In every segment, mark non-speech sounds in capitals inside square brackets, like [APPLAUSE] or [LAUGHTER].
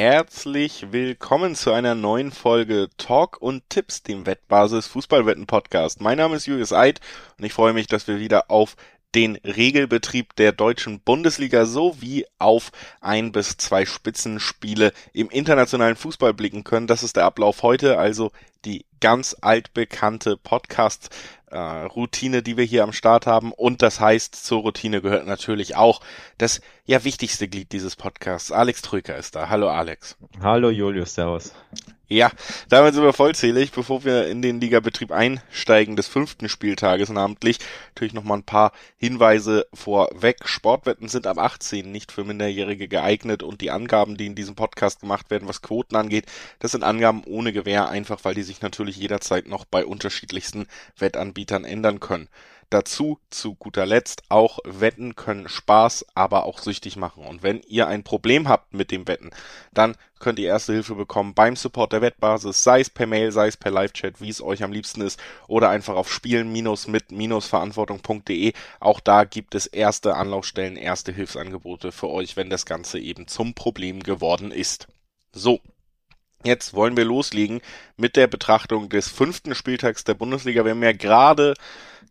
Herzlich willkommen zu einer neuen Folge Talk und Tipps, dem Wettbasis Fußballwetten Podcast. Mein Name ist Julius Eid und ich freue mich, dass wir wieder auf den Regelbetrieb der deutschen Bundesliga sowie auf ein bis zwei Spitzenspiele im internationalen Fußball blicken können. Das ist der Ablauf heute, also die ganz altbekannte Podcast äh, Routine, die wir hier am Start haben. Und das heißt, zur Routine gehört natürlich auch das ja wichtigste Glied dieses Podcasts. Alex Trüker ist da. Hallo Alex. Hallo Julius, servus. Ja, damit sind wir vollzählig. Bevor wir in den Ligabetrieb einsteigen des fünften Spieltages namentlich, natürlich noch mal ein paar Hinweise vorweg. Sportwetten sind ab 18 nicht für Minderjährige geeignet und die Angaben, die in diesem Podcast gemacht werden, was Quoten angeht, das sind Angaben ohne Gewähr, einfach weil die sich natürlich jederzeit noch bei unterschiedlichsten Wettanbietern ändern können. Dazu zu guter Letzt auch Wetten können Spaß, aber auch süchtig machen. Und wenn ihr ein Problem habt mit dem Wetten, dann könnt ihr erste Hilfe bekommen beim Support der Wettbasis, sei es per Mail, sei es per Live-Chat, wie es euch am liebsten ist, oder einfach auf spielen-mit-verantwortung.de. Auch da gibt es erste Anlaufstellen, erste Hilfsangebote für euch, wenn das Ganze eben zum Problem geworden ist. So, Jetzt wollen wir loslegen mit der Betrachtung des fünften Spieltags der Bundesliga. Wir haben ja gerade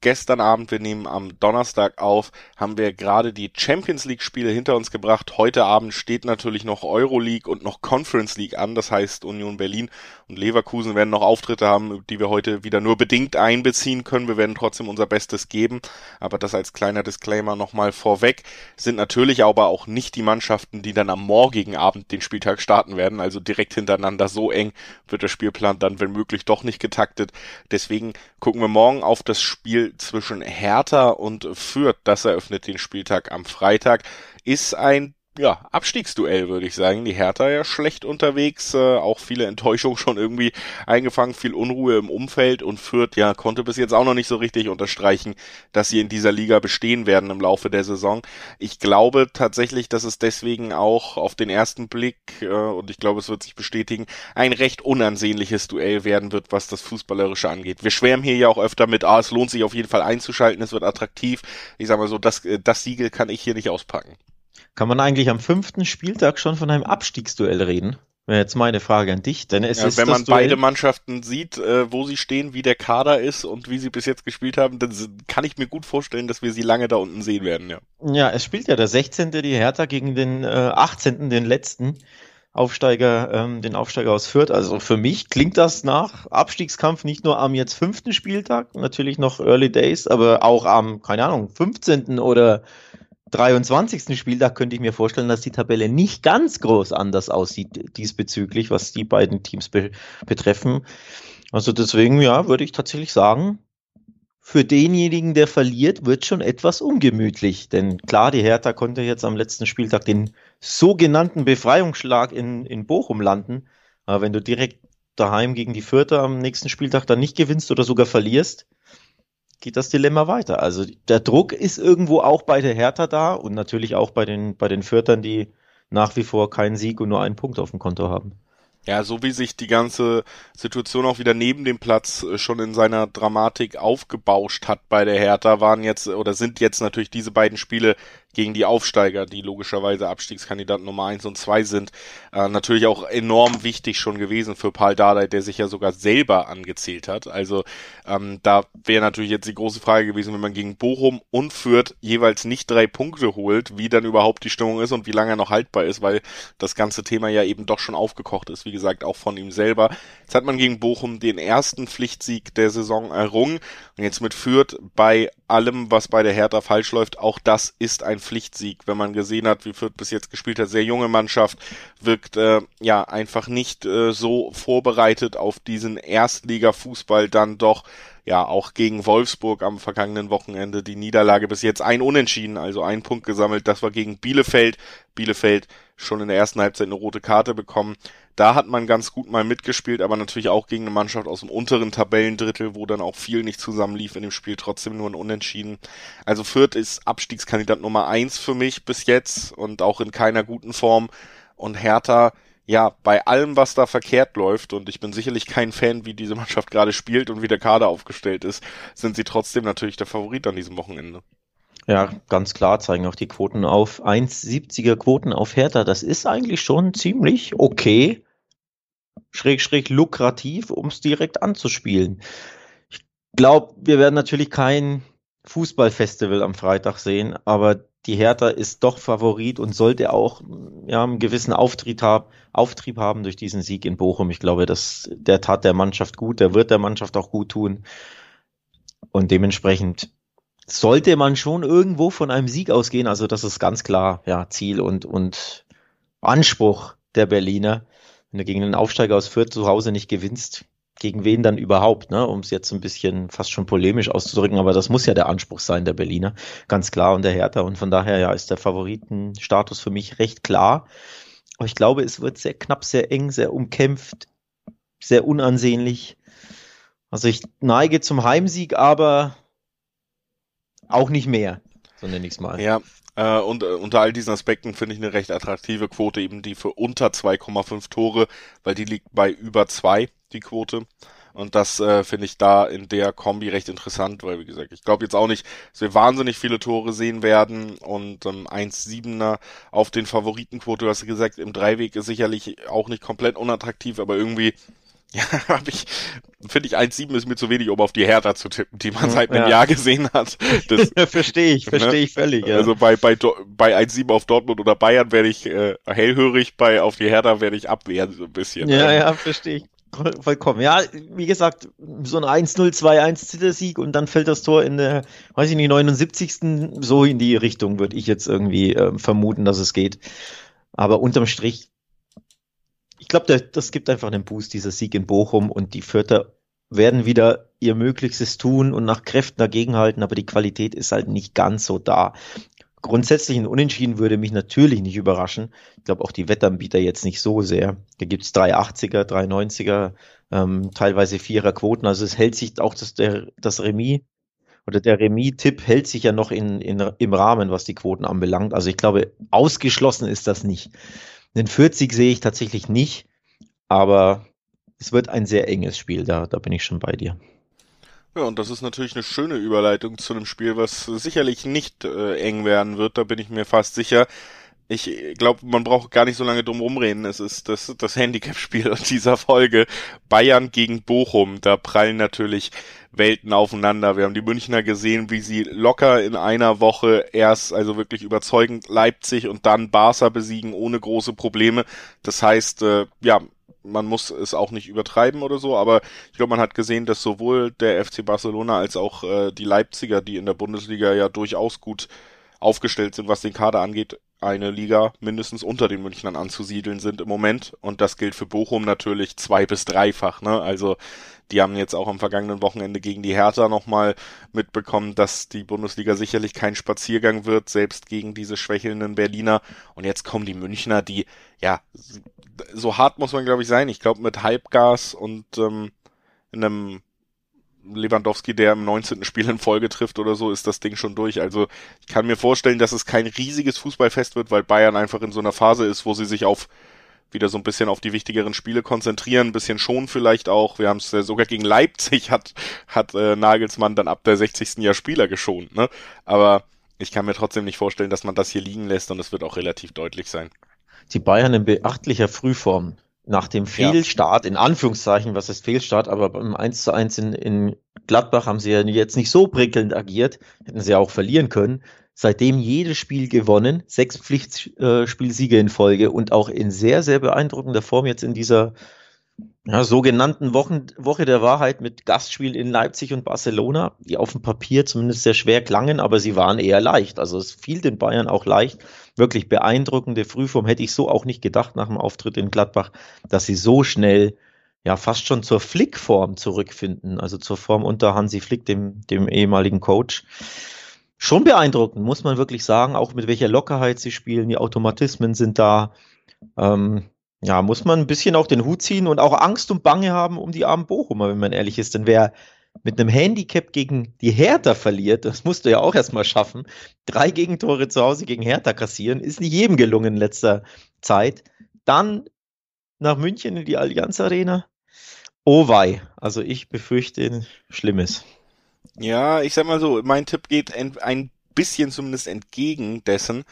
gestern Abend, wir nehmen am Donnerstag auf, haben wir gerade die Champions League Spiele hinter uns gebracht. Heute Abend steht natürlich noch Euroleague und noch Conference League an. Das heißt, Union Berlin und Leverkusen werden noch Auftritte haben, die wir heute wieder nur bedingt einbeziehen können. Wir werden trotzdem unser Bestes geben. Aber das als kleiner Disclaimer nochmal vorweg. Sind natürlich aber auch nicht die Mannschaften, die dann am morgigen Abend den Spieltag starten werden. Also direkt hintereinander so eng wird der Spielplan dann, wenn möglich, doch nicht getaktet. Deswegen gucken wir morgen auf das Spiel zwischen Hertha und Fürth. Das eröffnet den Spieltag am Freitag. Ist ein ja, Abstiegsduell, würde ich sagen. Die Hertha ja schlecht unterwegs, äh, auch viele Enttäuschungen schon irgendwie eingefangen, viel Unruhe im Umfeld und Fürth, ja, konnte bis jetzt auch noch nicht so richtig unterstreichen, dass sie in dieser Liga bestehen werden im Laufe der Saison. Ich glaube tatsächlich, dass es deswegen auch auf den ersten Blick, äh, und ich glaube, es wird sich bestätigen, ein recht unansehnliches Duell werden wird, was das Fußballerische angeht. Wir schwärmen hier ja auch öfter mit, ah, es lohnt sich auf jeden Fall einzuschalten, es wird attraktiv. Ich sag mal so, das, äh, das Siegel kann ich hier nicht auspacken. Kann man eigentlich am fünften Spieltag schon von einem Abstiegsduell reden? Wäre jetzt meine Frage an dich, denn es ja, ist wenn man beide Mannschaften sieht, äh, wo sie stehen, wie der Kader ist und wie sie bis jetzt gespielt haben, dann kann ich mir gut vorstellen, dass wir sie lange da unten sehen werden, ja. Ja, es spielt ja der 16. die Hertha gegen den äh, 18. den letzten Aufsteiger, ähm, den Aufsteiger aus Fürth. Also für mich klingt das nach Abstiegskampf nicht nur am jetzt fünften Spieltag, natürlich noch Early Days, aber auch am, keine Ahnung, 15. oder 23. Spieltag könnte ich mir vorstellen, dass die Tabelle nicht ganz groß anders aussieht diesbezüglich, was die beiden Teams be betreffen. Also deswegen, ja, würde ich tatsächlich sagen, für denjenigen, der verliert, wird schon etwas ungemütlich. Denn klar, die Hertha konnte jetzt am letzten Spieltag den sogenannten Befreiungsschlag in, in Bochum landen. Aber wenn du direkt daheim gegen die Fürther am nächsten Spieltag dann nicht gewinnst oder sogar verlierst, geht das Dilemma weiter. Also der Druck ist irgendwo auch bei der Hertha da und natürlich auch bei den, bei den Fürtern, die nach wie vor keinen Sieg und nur einen Punkt auf dem Konto haben. Ja, so wie sich die ganze Situation auch wieder neben dem Platz äh, schon in seiner Dramatik aufgebauscht hat bei der Hertha, waren jetzt oder sind jetzt natürlich diese beiden Spiele gegen die Aufsteiger, die logischerweise Abstiegskandidaten Nummer eins und zwei sind, äh, natürlich auch enorm wichtig schon gewesen für Paul Dardai, der sich ja sogar selber angezählt hat. Also ähm, da wäre natürlich jetzt die große Frage gewesen, wenn man gegen Bochum und Fürth jeweils nicht drei Punkte holt, wie dann überhaupt die Stimmung ist und wie lange er noch haltbar ist, weil das ganze Thema ja eben doch schon aufgekocht ist, wie gesagt, auch von ihm selber. Jetzt hat man gegen Bochum den ersten Pflichtsieg der Saison errungen und jetzt mit Fürth bei allem, was bei der Hertha falsch läuft, auch das ist ein Pflichtsieg, wenn man gesehen hat, wie Fürth bis jetzt gespielt hat. Sehr junge Mannschaft, wirkt äh, ja einfach nicht äh, so vorbereitet auf diesen Erstliga-Fußball dann doch ja auch gegen Wolfsburg am vergangenen Wochenende die Niederlage bis jetzt ein Unentschieden, also ein Punkt gesammelt. Das war gegen Bielefeld. Bielefeld schon in der ersten Halbzeit eine rote Karte bekommen. Da hat man ganz gut mal mitgespielt, aber natürlich auch gegen eine Mannschaft aus dem unteren Tabellendrittel, wo dann auch viel nicht zusammenlief in dem Spiel, trotzdem nur ein Unentschieden. Also Fürth ist Abstiegskandidat Nummer eins für mich bis jetzt und auch in keiner guten Form. Und Hertha, ja, bei allem, was da verkehrt läuft, und ich bin sicherlich kein Fan, wie diese Mannschaft gerade spielt und wie der Kader aufgestellt ist, sind sie trotzdem natürlich der Favorit an diesem Wochenende. Ja, ganz klar zeigen auch die Quoten auf 1,70er Quoten auf Hertha. Das ist eigentlich schon ziemlich okay, schräg, schräg lukrativ, um es direkt anzuspielen. Ich glaube, wir werden natürlich kein Fußballfestival am Freitag sehen, aber die Hertha ist doch Favorit und sollte auch ja, einen gewissen Auftrieb, hab, Auftrieb haben durch diesen Sieg in Bochum. Ich glaube, dass der tat der Mannschaft gut, der wird der Mannschaft auch gut tun. Und dementsprechend sollte man schon irgendwo von einem Sieg ausgehen. Also das ist ganz klar ja, Ziel und, und Anspruch der Berliner. Wenn du gegen einen Aufsteiger aus Fürth zu Hause nicht gewinnst, gegen wen dann überhaupt, ne? um es jetzt ein bisschen fast schon polemisch auszudrücken, aber das muss ja der Anspruch sein, der Berliner, ganz klar und der Hertha. Und von daher ja ist der Favoritenstatus für mich recht klar. Aber ich glaube, es wird sehr knapp, sehr eng, sehr umkämpft, sehr unansehnlich. Also ich neige zum Heimsieg, aber auch nicht mehr, so nenne ich es mal. Ja, äh, und äh, unter all diesen Aspekten finde ich eine recht attraktive Quote eben die für unter 2,5 Tore, weil die liegt bei über 2 die Quote. Und das äh, finde ich da in der Kombi recht interessant, weil wie gesagt, ich glaube jetzt auch nicht, dass wir wahnsinnig viele Tore sehen werden und ähm, 1,7er auf den Favoritenquote, du hast gesagt, im Dreiweg ist sicherlich auch nicht komplett unattraktiv, aber irgendwie [LAUGHS] ja, habe ich, finde ich 1,7 ist mir zu wenig, um auf die Hertha zu tippen, die man seit einem ja. Jahr gesehen hat. [LAUGHS] verstehe ich, verstehe ne? ich völlig. Ja. Also bei, bei, bei 1,7 auf Dortmund oder Bayern werde ich äh, hellhörig, bei auf die Hertha werde ich abwehren so ein bisschen. Ja, ja, verstehe ich. Vollkommen. Ja, wie gesagt, so ein 1-0, 2-1 Zittersieg und dann fällt das Tor in der, weiß ich nicht, 79. So in die Richtung würde ich jetzt irgendwie äh, vermuten, dass es geht. Aber unterm Strich, ich glaube, das gibt einfach einen Boost, dieser Sieg in Bochum und die Vierter werden wieder ihr Möglichstes tun und nach Kräften dagegenhalten, aber die Qualität ist halt nicht ganz so da. Grundsätzlich ein Unentschieden würde mich natürlich nicht überraschen. Ich glaube auch die Wettanbieter jetzt nicht so sehr. Da gibt's 380er, 390er, ähm, teilweise Vierer Quoten. Also es hält sich auch das, der, das Remis oder der Remis-Tipp hält sich ja noch in, in, im Rahmen, was die Quoten anbelangt. Also ich glaube, ausgeschlossen ist das nicht. Den 40 sehe ich tatsächlich nicht, aber es wird ein sehr enges Spiel, da, da bin ich schon bei dir. Ja, und das ist natürlich eine schöne Überleitung zu einem Spiel, was sicherlich nicht äh, eng werden wird, da bin ich mir fast sicher. Ich glaube, man braucht gar nicht so lange drum rumreden. Es ist das, das Handicap-Spiel [LAUGHS] dieser Folge. Bayern gegen Bochum. Da prallen natürlich Welten aufeinander. Wir haben die Münchner gesehen, wie sie locker in einer Woche erst, also wirklich überzeugend Leipzig und dann Barca besiegen ohne große Probleme. Das heißt, äh, ja, man muss es auch nicht übertreiben oder so, aber ich glaube, man hat gesehen, dass sowohl der FC Barcelona als auch äh, die Leipziger, die in der Bundesliga ja durchaus gut aufgestellt sind, was den Kader angeht, eine Liga mindestens unter den Münchnern anzusiedeln sind im Moment. Und das gilt für Bochum natürlich zwei bis dreifach. Ne? Also die haben jetzt auch am vergangenen Wochenende gegen die Hertha nochmal mitbekommen, dass die Bundesliga sicherlich kein Spaziergang wird, selbst gegen diese schwächelnden Berliner. Und jetzt kommen die Münchner, die, ja, so hart muss man, glaube ich, sein. Ich glaube, mit Halbgas und ähm, in einem Lewandowski, der im 19. Spiel in Folge trifft oder so, ist das Ding schon durch. Also ich kann mir vorstellen, dass es kein riesiges Fußballfest wird, weil Bayern einfach in so einer Phase ist, wo sie sich auf wieder so ein bisschen auf die wichtigeren Spiele konzentrieren, ein bisschen schon vielleicht auch. Wir haben es sogar gegen Leipzig hat hat äh, Nagelsmann dann ab der 60. Jahr Spieler geschont, ne? Aber ich kann mir trotzdem nicht vorstellen, dass man das hier liegen lässt und es wird auch relativ deutlich sein. Die Bayern in beachtlicher Frühform nach dem Fehlstart, ja. in Anführungszeichen, was ist Fehlstart, aber beim 1 zu 1 in, in Gladbach haben sie ja jetzt nicht so prickelnd agiert, hätten sie ja auch verlieren können. Seitdem jedes Spiel gewonnen, sechs Pflichtspielsiege in Folge und auch in sehr, sehr beeindruckender Form jetzt in dieser ja, sogenannten Wochen, Woche der Wahrheit mit Gastspielen in Leipzig und Barcelona, die auf dem Papier zumindest sehr schwer klangen, aber sie waren eher leicht. Also es fiel den Bayern auch leicht. Wirklich beeindruckende Frühform hätte ich so auch nicht gedacht nach dem Auftritt in Gladbach, dass sie so schnell ja fast schon zur Flickform zurückfinden, also zur Form unter Hansi Flick, dem, dem ehemaligen Coach. Schon beeindruckend, muss man wirklich sagen, auch mit welcher Lockerheit sie spielen, die Automatismen sind da. Ähm, ja, muss man ein bisschen auch den Hut ziehen und auch Angst und Bange haben um die armen Bochumer, wenn man ehrlich ist. Denn wer mit einem Handicap gegen die Hertha verliert, das musst du ja auch erstmal schaffen. Drei Gegentore zu Hause gegen Hertha kassieren, ist nicht jedem gelungen in letzter Zeit. Dann nach München in die Allianz Arena. Oh wei, also ich befürchte Schlimmes. Ja, ich sag mal so, mein Tipp geht ein, ein bisschen zumindest entgegen dessen,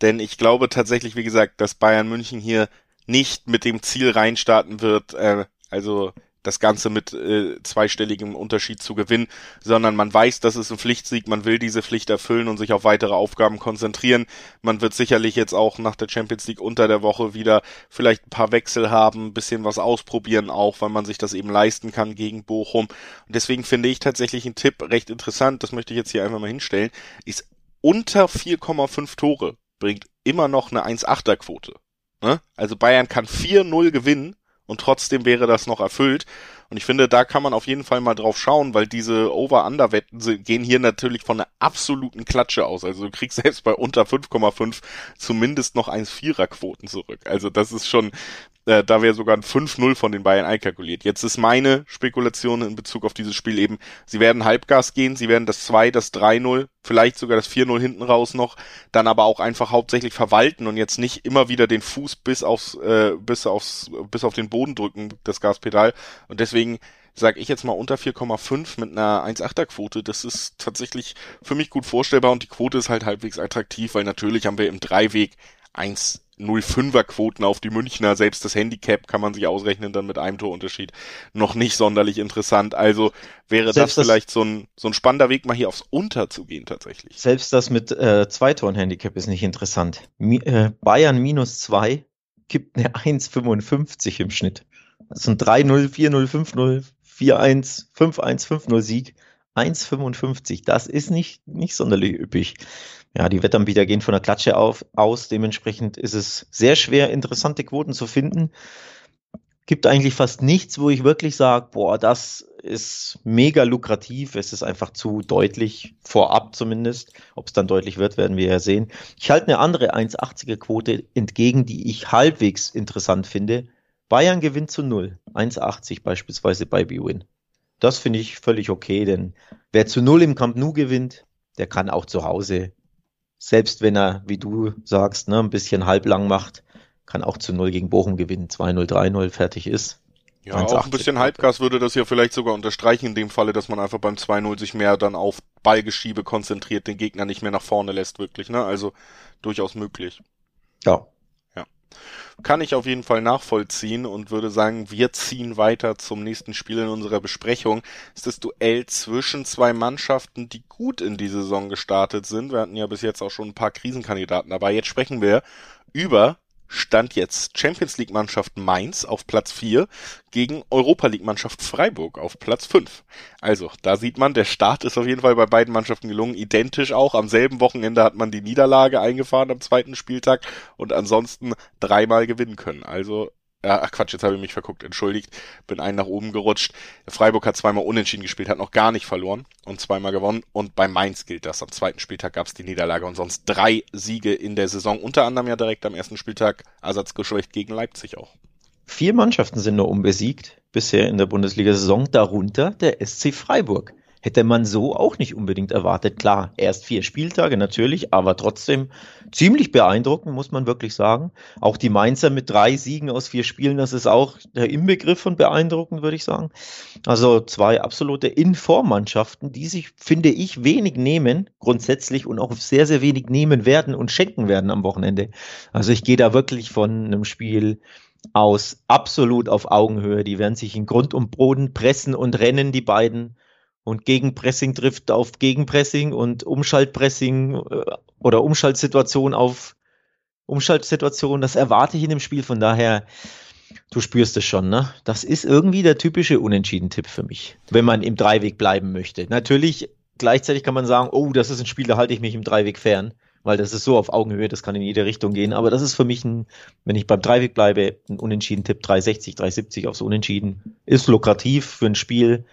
denn ich glaube tatsächlich, wie gesagt, dass Bayern München hier nicht mit dem Ziel reinstarten wird, äh, also das Ganze mit äh, zweistelligem Unterschied zu gewinnen, sondern man weiß, dass es ein Pflichtsieg, man will diese Pflicht erfüllen und sich auf weitere Aufgaben konzentrieren. Man wird sicherlich jetzt auch nach der Champions League unter der Woche wieder vielleicht ein paar Wechsel haben, ein bisschen was ausprobieren auch, weil man sich das eben leisten kann gegen Bochum. Und deswegen finde ich tatsächlich einen Tipp recht interessant, das möchte ich jetzt hier einfach mal hinstellen, ist unter 4,5 Tore bringt immer noch eine 1,8er Quote. Ne? Also Bayern kann 4-0 gewinnen und trotzdem wäre das noch erfüllt. Und ich finde, da kann man auf jeden Fall mal drauf schauen, weil diese Over-Under-Wetten gehen hier natürlich von einer absoluten Klatsche aus. Also du kriegst [LAUGHS] selbst bei unter 5,5 zumindest noch 1,4er-Quoten zurück. Also das ist schon äh, da wäre sogar ein 5-0 von den Bayern einkalkuliert. Jetzt ist meine Spekulation in Bezug auf dieses Spiel eben, sie werden Halbgas gehen, sie werden das 2, das 3-0, vielleicht sogar das 4-0 hinten raus noch, dann aber auch einfach hauptsächlich verwalten und jetzt nicht immer wieder den Fuß bis aufs, äh, bis aufs, bis auf den Boden drücken, das Gaspedal. Und deswegen sage ich jetzt mal unter 4,5 mit einer 1,8er Quote. Das ist tatsächlich für mich gut vorstellbar und die Quote ist halt halbwegs attraktiv, weil natürlich haben wir im Dreiweg 1 0,5er Quoten auf die Münchner. Selbst das Handicap kann man sich ausrechnen dann mit einem Torunterschied. Noch nicht sonderlich interessant. Also wäre Selbst das vielleicht so ein, so ein spannender Weg, mal hier aufs Unter zu gehen tatsächlich. Selbst das mit äh, zwei Toren Handicap ist nicht interessant. Mi äh, Bayern minus zwei gibt eine 1,55 im Schnitt. Das sind 3-0, 4-0, 5-0, 4-1, 5-1, 5-0 Sieg. 1,55. Das ist nicht, nicht sonderlich üppig. Ja, die Wettanbieter gehen von der Klatsche auf, aus. Dementsprechend ist es sehr schwer, interessante Quoten zu finden. Gibt eigentlich fast nichts, wo ich wirklich sage, boah, das ist mega lukrativ. Es ist einfach zu deutlich, vorab zumindest. Ob es dann deutlich wird, werden wir ja sehen. Ich halte eine andere 1,80er Quote entgegen, die ich halbwegs interessant finde. Bayern gewinnt zu 0. 1,80 beispielsweise bei B-Win. Das finde ich völlig okay, denn wer zu null im Camp Nou gewinnt, der kann auch zu Hause, selbst wenn er, wie du sagst, ne, ein bisschen halblang macht, kann auch zu null gegen Bochum gewinnen, 2-0, 3-0, fertig ist. Ja, auch ein bisschen Halbgas würde das ja vielleicht sogar unterstreichen in dem Falle, dass man einfach beim 2-0 sich mehr dann auf Ballgeschiebe konzentriert, den Gegner nicht mehr nach vorne lässt, wirklich, ne? Also durchaus möglich. Ja, kann ich auf jeden Fall nachvollziehen und würde sagen, wir ziehen weiter zum nächsten Spiel in unserer Besprechung. Das ist das Duell zwischen zwei Mannschaften, die gut in die Saison gestartet sind. Wir hatten ja bis jetzt auch schon ein paar Krisenkandidaten dabei. Jetzt sprechen wir über stand jetzt Champions League Mannschaft Mainz auf Platz 4 gegen Europa League Mannschaft Freiburg auf Platz 5. Also, da sieht man, der Start ist auf jeden Fall bei beiden Mannschaften gelungen. Identisch auch. Am selben Wochenende hat man die Niederlage eingefahren am zweiten Spieltag und ansonsten dreimal gewinnen können. Also ach Quatsch, jetzt habe ich mich verguckt, entschuldigt, bin einen nach oben gerutscht. Freiburg hat zweimal unentschieden gespielt, hat noch gar nicht verloren und zweimal gewonnen. Und bei Mainz gilt das. Am zweiten Spieltag gab es die Niederlage und sonst drei Siege in der Saison. Unter anderem ja direkt am ersten Spieltag Ersatzgeschwächt gegen Leipzig auch. Vier Mannschaften sind nur unbesiegt bisher in der Bundesliga-Saison, darunter der SC Freiburg hätte man so auch nicht unbedingt erwartet. Klar, erst vier Spieltage natürlich, aber trotzdem ziemlich beeindruckend, muss man wirklich sagen. Auch die Mainzer mit drei Siegen aus vier Spielen, das ist auch der Inbegriff von beeindruckend, würde ich sagen. Also zwei absolute Informmannschaften, die sich, finde ich, wenig nehmen, grundsätzlich und auch sehr, sehr wenig nehmen werden und schenken werden am Wochenende. Also ich gehe da wirklich von einem Spiel aus absolut auf Augenhöhe. Die werden sich in Grund und Boden pressen und rennen, die beiden. Und Gegenpressing trifft auf Gegenpressing und Umschaltpressing äh, oder Umschaltsituation auf Umschaltsituation. Das erwarte ich in dem Spiel. Von daher, du spürst es schon, ne? Das ist irgendwie der typische Unentschieden-Tipp für mich, wenn man im Dreiweg bleiben möchte. Natürlich, gleichzeitig kann man sagen, oh, das ist ein Spiel, da halte ich mich im Dreiweg fern, weil das ist so auf Augenhöhe, das kann in jede Richtung gehen. Aber das ist für mich ein, wenn ich beim Dreiweg bleibe, ein Unentschieden-Tipp 360, 370 aufs Unentschieden. Ist lukrativ für ein Spiel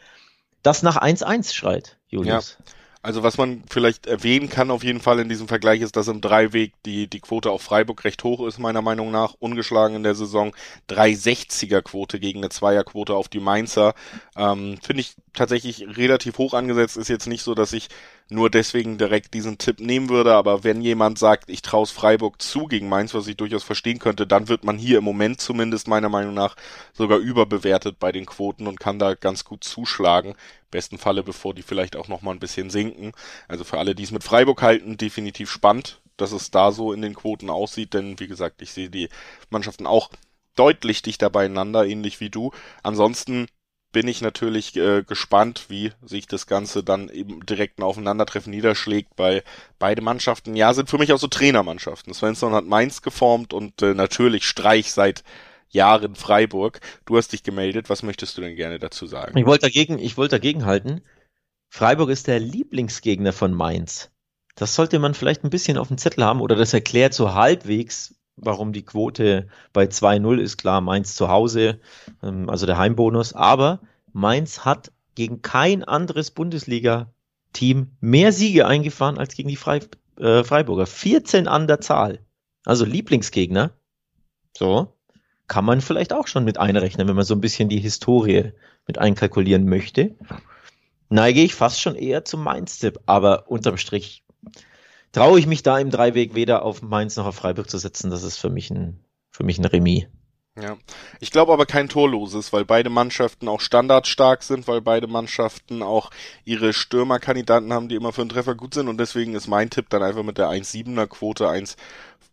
das nach 1-1 schreit, Julius. Ja. Also was man vielleicht erwähnen kann auf jeden Fall in diesem Vergleich ist, dass im Dreiweg die, die Quote auf Freiburg recht hoch ist, meiner Meinung nach. Ungeschlagen in der Saison. 360er Quote gegen eine Zweierquote auf die Mainzer. Ähm, Finde ich tatsächlich relativ hoch angesetzt. Ist jetzt nicht so, dass ich nur deswegen direkt diesen Tipp nehmen würde. Aber wenn jemand sagt, ich traue Freiburg zu gegen Mainz, was ich durchaus verstehen könnte, dann wird man hier im Moment zumindest meiner Meinung nach sogar überbewertet bei den Quoten und kann da ganz gut zuschlagen. besten Falle, bevor die vielleicht auch noch mal ein bisschen sinken. Also für alle, die es mit Freiburg halten, definitiv spannend, dass es da so in den Quoten aussieht, denn wie gesagt, ich sehe die Mannschaften auch deutlich dichter beieinander, ähnlich wie du. Ansonsten bin ich natürlich äh, gespannt, wie sich das Ganze dann eben direkt ein Aufeinandertreffen niederschlägt, weil beide Mannschaften, ja, sind für mich auch so Trainermannschaften. Svensson hat Mainz geformt und äh, natürlich Streich seit Jahren Freiburg. Du hast dich gemeldet, was möchtest du denn gerne dazu sagen? Ich wollte dagegen, ich wollte dagegen halten. Freiburg ist der Lieblingsgegner von Mainz. Das sollte man vielleicht ein bisschen auf dem Zettel haben oder das erklärt so halbwegs, warum die Quote bei 2-0 ist. Klar, Mainz zu Hause, ähm, also der Heimbonus. Aber Mainz hat gegen kein anderes Bundesliga-Team mehr Siege eingefahren als gegen die Frei, äh, Freiburger. 14 an der Zahl. Also Lieblingsgegner. So. Kann man vielleicht auch schon mit einrechnen, wenn man so ein bisschen die Historie mit einkalkulieren möchte. Neige ich fast schon eher zum Mainz-Tipp, aber unterm Strich traue ich mich da im Dreiweg weder auf Mainz noch auf Freiburg zu setzen. Das ist für mich ein, für mich ein Remis. Ja, ich glaube aber kein torloses, weil beide Mannschaften auch standardstark sind, weil beide Mannschaften auch ihre Stürmerkandidaten haben, die immer für einen Treffer gut sind und deswegen ist mein Tipp dann einfach mit der 1,7er Quote 1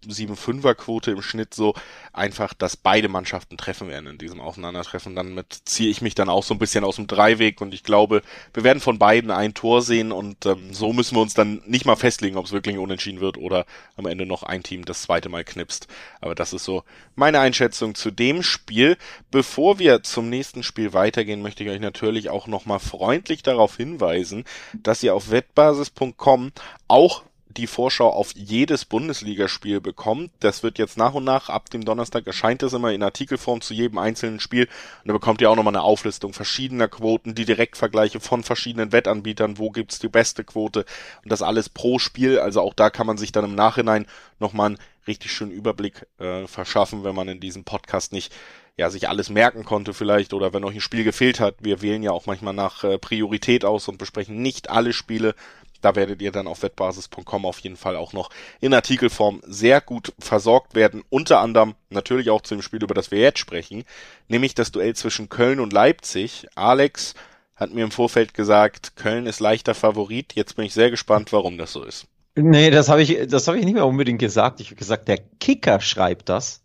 7-5er Quote im Schnitt so einfach, dass beide Mannschaften treffen werden in diesem Aufeinandertreffen. Damit ziehe ich mich dann auch so ein bisschen aus dem Dreiweg und ich glaube, wir werden von beiden ein Tor sehen und ähm, so müssen wir uns dann nicht mal festlegen, ob es wirklich unentschieden wird oder am Ende noch ein Team das zweite Mal knipst. Aber das ist so meine Einschätzung zu dem Spiel. Bevor wir zum nächsten Spiel weitergehen, möchte ich euch natürlich auch nochmal freundlich darauf hinweisen, dass ihr auf wettbasis.com auch die Vorschau auf jedes Bundesligaspiel bekommt. Das wird jetzt nach und nach, ab dem Donnerstag erscheint es immer in Artikelform zu jedem einzelnen Spiel. Und da bekommt ihr auch nochmal eine Auflistung verschiedener Quoten, die Direktvergleiche von verschiedenen Wettanbietern, wo gibt's die beste Quote und das alles pro Spiel. Also auch da kann man sich dann im Nachhinein nochmal einen richtig schönen Überblick äh, verschaffen, wenn man in diesem Podcast nicht ja, sich alles merken konnte vielleicht oder wenn euch ein Spiel gefehlt hat. Wir wählen ja auch manchmal nach äh, Priorität aus und besprechen nicht alle Spiele, da werdet ihr dann auf wettbasis.com auf jeden Fall auch noch in Artikelform sehr gut versorgt werden. Unter anderem natürlich auch zu dem Spiel, über das wir jetzt sprechen, nämlich das Duell zwischen Köln und Leipzig. Alex hat mir im Vorfeld gesagt, Köln ist leichter Favorit. Jetzt bin ich sehr gespannt, warum das so ist. Nee, das habe ich, das habe ich nicht mehr unbedingt gesagt. Ich habe gesagt, der Kicker schreibt das.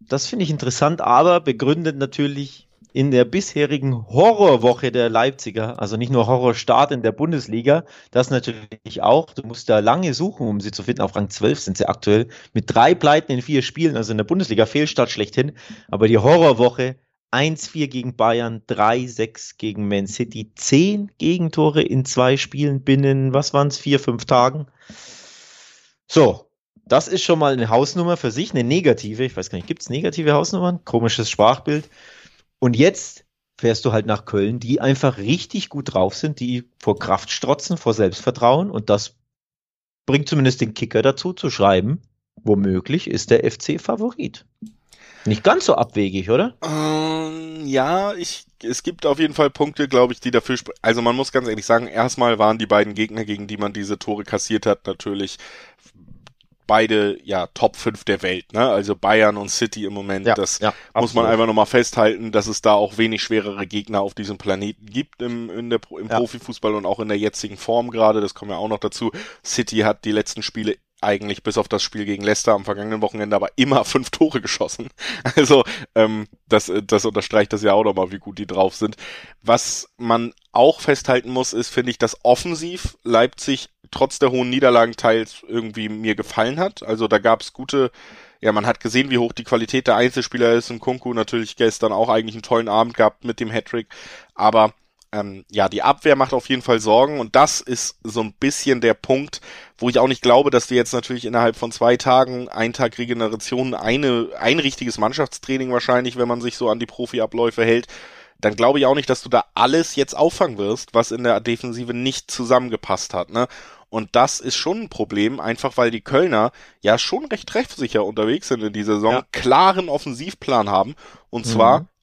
Das finde ich interessant, aber begründet natürlich in der bisherigen Horrorwoche der Leipziger, also nicht nur Horrorstart in der Bundesliga, das natürlich auch. Du musst da lange suchen, um sie zu finden. Auf Rang 12 sind sie aktuell mit drei Pleiten in vier Spielen, also in der Bundesliga Fehlstart schlechthin. Aber die Horrorwoche 1-4 gegen Bayern, 3-6 gegen Man City, 10 Gegentore in zwei Spielen binnen, was waren es, vier, fünf Tagen. So, das ist schon mal eine Hausnummer für sich, eine negative. Ich weiß gar nicht, gibt es negative Hausnummern? Komisches Sprachbild. Und jetzt fährst du halt nach Köln, die einfach richtig gut drauf sind, die vor Kraft strotzen, vor Selbstvertrauen und das bringt zumindest den Kicker dazu zu schreiben, womöglich ist der FC Favorit. Nicht ganz so abwegig, oder? Ähm, ja, ich, es gibt auf jeden Fall Punkte, glaube ich, die dafür sprechen. Also man muss ganz ehrlich sagen, erstmal waren die beiden Gegner, gegen die man diese Tore kassiert hat, natürlich beide ja Top 5 der Welt, ne? Also Bayern und City im Moment. Ja, das ja, muss man einfach nochmal festhalten, dass es da auch wenig schwerere Gegner auf diesem Planeten gibt im, in der, im ja. Profifußball und auch in der jetzigen Form gerade. Das kommen wir auch noch dazu. City hat die letzten Spiele eigentlich bis auf das Spiel gegen Leicester am vergangenen Wochenende aber immer [LAUGHS] fünf Tore geschossen. Also ähm, das, das unterstreicht das ja auch nochmal, wie gut die drauf sind. Was man auch festhalten muss, ist, finde ich, dass offensiv Leipzig trotz der hohen Niederlagen teils irgendwie mir gefallen hat. Also da gab es gute, ja, man hat gesehen, wie hoch die Qualität der Einzelspieler ist. Und Kunku natürlich gestern auch eigentlich einen tollen Abend gehabt mit dem Hattrick. Aber ähm, ja, die Abwehr macht auf jeden Fall Sorgen und das ist so ein bisschen der Punkt, wo ich auch nicht glaube, dass wir jetzt natürlich innerhalb von zwei Tagen, ein Tag Regeneration, eine, ein richtiges Mannschaftstraining wahrscheinlich, wenn man sich so an die Profiabläufe hält, dann glaube ich auch nicht, dass du da alles jetzt auffangen wirst, was in der Defensive nicht zusammengepasst hat. Ne? Und das ist schon ein Problem, einfach weil die Kölner ja schon recht treffsicher unterwegs sind in dieser Saison, ja. klaren Offensivplan haben und mhm.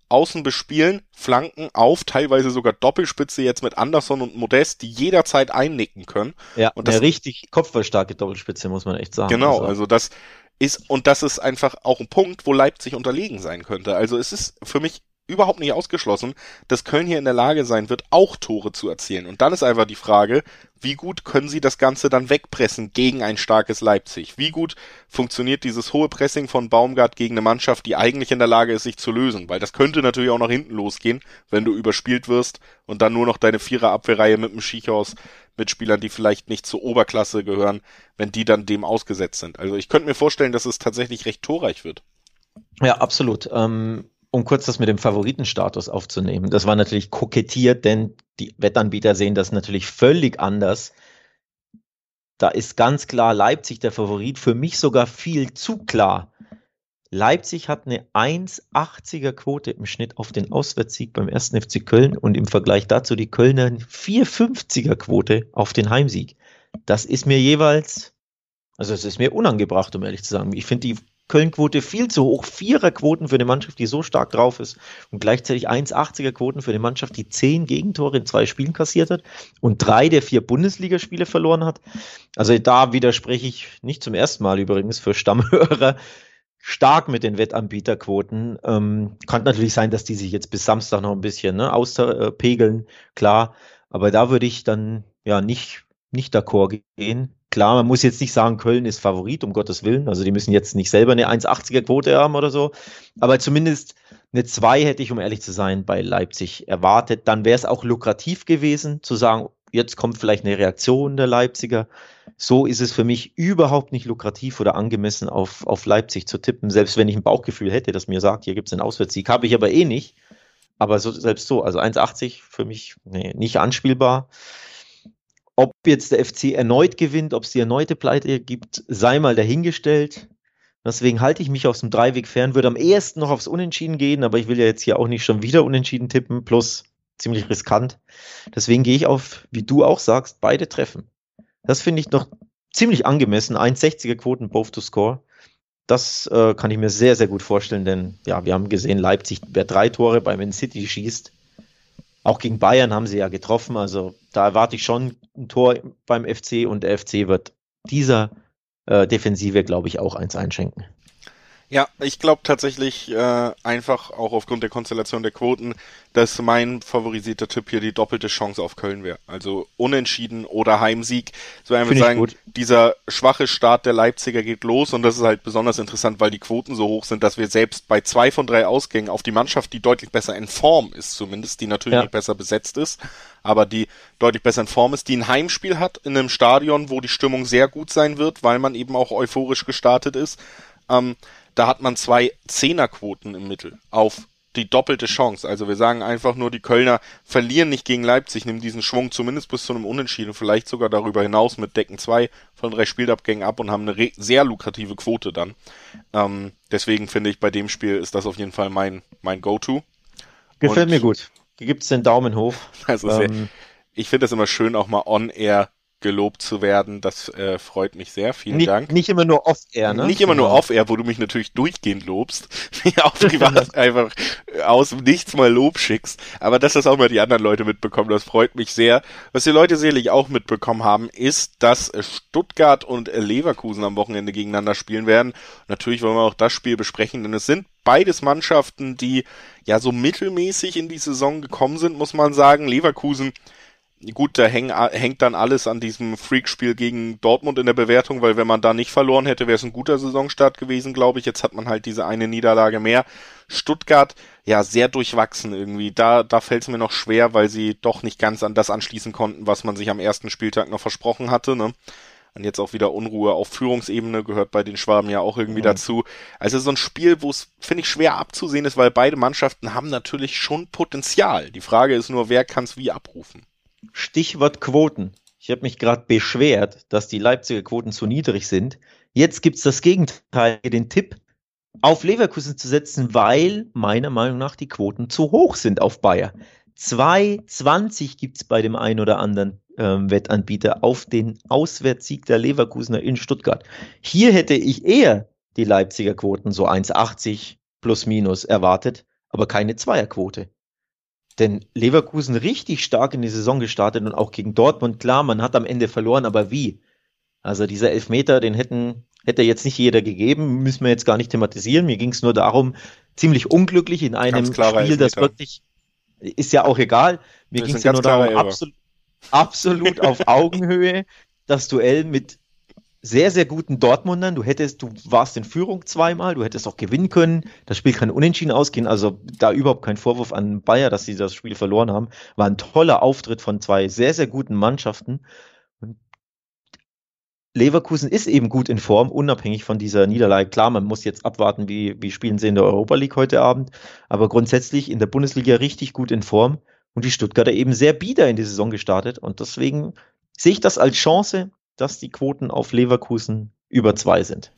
Außen bespielen, Flanken auf, teilweise sogar Doppelspitze jetzt mit Anderson und Modest, die jederzeit einnicken können. Ja, und das, richtig kopfballstarke Doppelspitze, muss man echt sagen. Genau, also, also das ist, und das ist einfach auch ein Punkt, wo Leipzig unterlegen sein könnte. Also es ist für mich überhaupt nicht ausgeschlossen, dass Köln hier in der Lage sein wird, auch Tore zu erzielen. Und dann ist einfach die Frage, wie gut können sie das Ganze dann wegpressen gegen ein starkes Leipzig? Wie gut funktioniert dieses hohe Pressing von Baumgart gegen eine Mannschaft, die eigentlich in der Lage ist, sich zu lösen? Weil das könnte natürlich auch nach hinten losgehen, wenn du überspielt wirst und dann nur noch deine Vierer-Abwehrreihe mit dem Schichhaus mit Spielern, die vielleicht nicht zur Oberklasse gehören, wenn die dann dem ausgesetzt sind. Also ich könnte mir vorstellen, dass es tatsächlich recht torreich wird. Ja, absolut. Ähm um kurz das mit dem Favoritenstatus aufzunehmen. Das war natürlich kokettiert, denn die Wettanbieter sehen das natürlich völlig anders. Da ist ganz klar Leipzig der Favorit, für mich sogar viel zu klar. Leipzig hat eine 1,80er Quote im Schnitt auf den Auswärtssieg beim 1. FC Köln und im Vergleich dazu die Kölner 4,50er Quote auf den Heimsieg. Das ist mir jeweils, also es ist mir unangebracht, um ehrlich zu sagen. Ich finde die Köln-Quote viel zu hoch. Vierer-Quoten für eine Mannschaft, die so stark drauf ist. Und gleichzeitig 1,80er-Quoten für eine Mannschaft, die zehn Gegentore in zwei Spielen kassiert hat und drei der vier Bundesligaspiele verloren hat. Also da widerspreche ich nicht zum ersten Mal übrigens für Stammhörer stark mit den Wettanbieterquoten. Ähm, kann natürlich sein, dass die sich jetzt bis Samstag noch ein bisschen ne, auspegeln, klar. Aber da würde ich dann ja nicht, nicht d'accord gehen. Klar, man muss jetzt nicht sagen, Köln ist Favorit, um Gottes Willen. Also die müssen jetzt nicht selber eine 1,80er Quote haben oder so. Aber zumindest eine 2 hätte ich, um ehrlich zu sein, bei Leipzig erwartet. Dann wäre es auch lukrativ gewesen, zu sagen, jetzt kommt vielleicht eine Reaktion der Leipziger. So ist es für mich überhaupt nicht lukrativ oder angemessen, auf, auf Leipzig zu tippen. Selbst wenn ich ein Bauchgefühl hätte, das mir sagt, hier gibt es einen Auswärtssieg, habe ich aber eh nicht. Aber so, selbst so, also 1,80 für mich nee, nicht anspielbar. Ob jetzt der FC erneut gewinnt, ob es die erneute Pleite gibt, sei mal dahingestellt. Deswegen halte ich mich aus dem Dreiweg fern, würde am ehesten noch aufs Unentschieden gehen, aber ich will ja jetzt hier auch nicht schon wieder Unentschieden tippen, plus ziemlich riskant. Deswegen gehe ich auf, wie du auch sagst, beide Treffen. Das finde ich noch ziemlich angemessen. 1,60er Quoten, both to score. Das äh, kann ich mir sehr, sehr gut vorstellen, denn ja, wir haben gesehen, Leipzig, wer drei Tore bei Man City schießt, auch gegen Bayern haben sie ja getroffen. Also da erwarte ich schon ein Tor beim FC und der FC wird dieser äh, Defensive, glaube ich, auch eins einschenken. Ja, ich glaube tatsächlich äh, einfach auch aufgrund der Konstellation der Quoten, dass mein favorisierter Tipp hier die doppelte Chance auf Köln wäre. Also unentschieden oder Heimsieg. So einfach sagen, gut. dieser schwache Start der Leipziger geht los und das ist halt besonders interessant, weil die Quoten so hoch sind, dass wir selbst bei zwei von drei Ausgängen auf die Mannschaft, die deutlich besser in Form ist zumindest, die natürlich ja. nicht besser besetzt ist, aber die deutlich besser in Form ist, die ein Heimspiel hat in einem Stadion, wo die Stimmung sehr gut sein wird, weil man eben auch euphorisch gestartet ist. Ähm, da hat man zwei Zehnerquoten im Mittel auf die doppelte Chance. Also wir sagen einfach nur, die Kölner verlieren nicht gegen Leipzig, nehmen diesen Schwung zumindest bis zu einem Unentschieden, vielleicht sogar darüber hinaus mit Decken zwei von drei Spielabgängen ab und haben eine sehr lukrative Quote dann. Ähm, deswegen finde ich, bei dem Spiel ist das auf jeden Fall mein, mein Go-To. Gefällt und mir gut. Gibt's den Daumen hoch. [LAUGHS] Also ähm, ich finde es immer schön, auch mal on-air gelobt zu werden. Das äh, freut mich sehr. Vielen nicht, Dank. Nicht immer nur off-air, ne? Nicht immer nur genau. off-air, wo du mich natürlich durchgehend lobst. [LAUGHS] Mir auch [LAUGHS] privat einfach aus nichts mal Lob schickst. Aber dass das auch mal die anderen Leute mitbekommen, das freut mich sehr. Was die Leute sicherlich auch mitbekommen haben, ist, dass Stuttgart und Leverkusen am Wochenende gegeneinander spielen werden. Natürlich wollen wir auch das Spiel besprechen, denn es sind beides Mannschaften, die ja so mittelmäßig in die Saison gekommen sind, muss man sagen. Leverkusen gut, da häng, hängt dann alles an diesem Freakspiel gegen Dortmund in der Bewertung, weil wenn man da nicht verloren hätte, wäre es ein guter Saisonstart gewesen, glaube ich. Jetzt hat man halt diese eine Niederlage mehr. Stuttgart, ja, sehr durchwachsen irgendwie. Da, da fällt es mir noch schwer, weil sie doch nicht ganz an das anschließen konnten, was man sich am ersten Spieltag noch versprochen hatte. Ne? Und jetzt auch wieder Unruhe auf Führungsebene gehört bei den Schwaben ja auch irgendwie mhm. dazu. Also so ein Spiel, wo es, finde ich, schwer abzusehen ist, weil beide Mannschaften haben natürlich schon Potenzial. Die Frage ist nur, wer kann es wie abrufen? Stichwort Quoten. Ich habe mich gerade beschwert, dass die Leipziger Quoten zu niedrig sind. Jetzt gibt es das Gegenteil, den Tipp, auf Leverkusen zu setzen, weil meiner Meinung nach die Quoten zu hoch sind auf Bayer. 2,20 gibt es bei dem einen oder anderen ähm, Wettanbieter auf den Auswärtssieg der Leverkusener in Stuttgart. Hier hätte ich eher die Leipziger Quoten so 1,80 plus minus erwartet, aber keine Zweierquote. Denn Leverkusen richtig stark in die Saison gestartet und auch gegen Dortmund, klar, man hat am Ende verloren, aber wie? Also dieser Elfmeter, den hätten, hätte jetzt nicht jeder gegeben, müssen wir jetzt gar nicht thematisieren. Mir ging es nur darum, ziemlich unglücklich in einem Spiel, Elfmeter. das wirklich, ist ja auch egal. Mir ging es ja nur darum, absolut, absolut auf [LAUGHS] Augenhöhe das Duell mit sehr, sehr guten Dortmundern. Du hättest, du warst in Führung zweimal, du hättest auch gewinnen können. Das Spiel kann unentschieden ausgehen. Also da überhaupt kein Vorwurf an Bayer, dass sie das Spiel verloren haben. War ein toller Auftritt von zwei sehr, sehr guten Mannschaften. Leverkusen ist eben gut in Form, unabhängig von dieser Niederlage. Klar, man muss jetzt abwarten, wie, wie spielen sie in der Europa League heute Abend. Aber grundsätzlich in der Bundesliga richtig gut in Form. Und die Stuttgarter eben sehr bieder in die Saison gestartet. Und deswegen sehe ich das als Chance, dass die Quoten auf Leverkusen über zwei sind.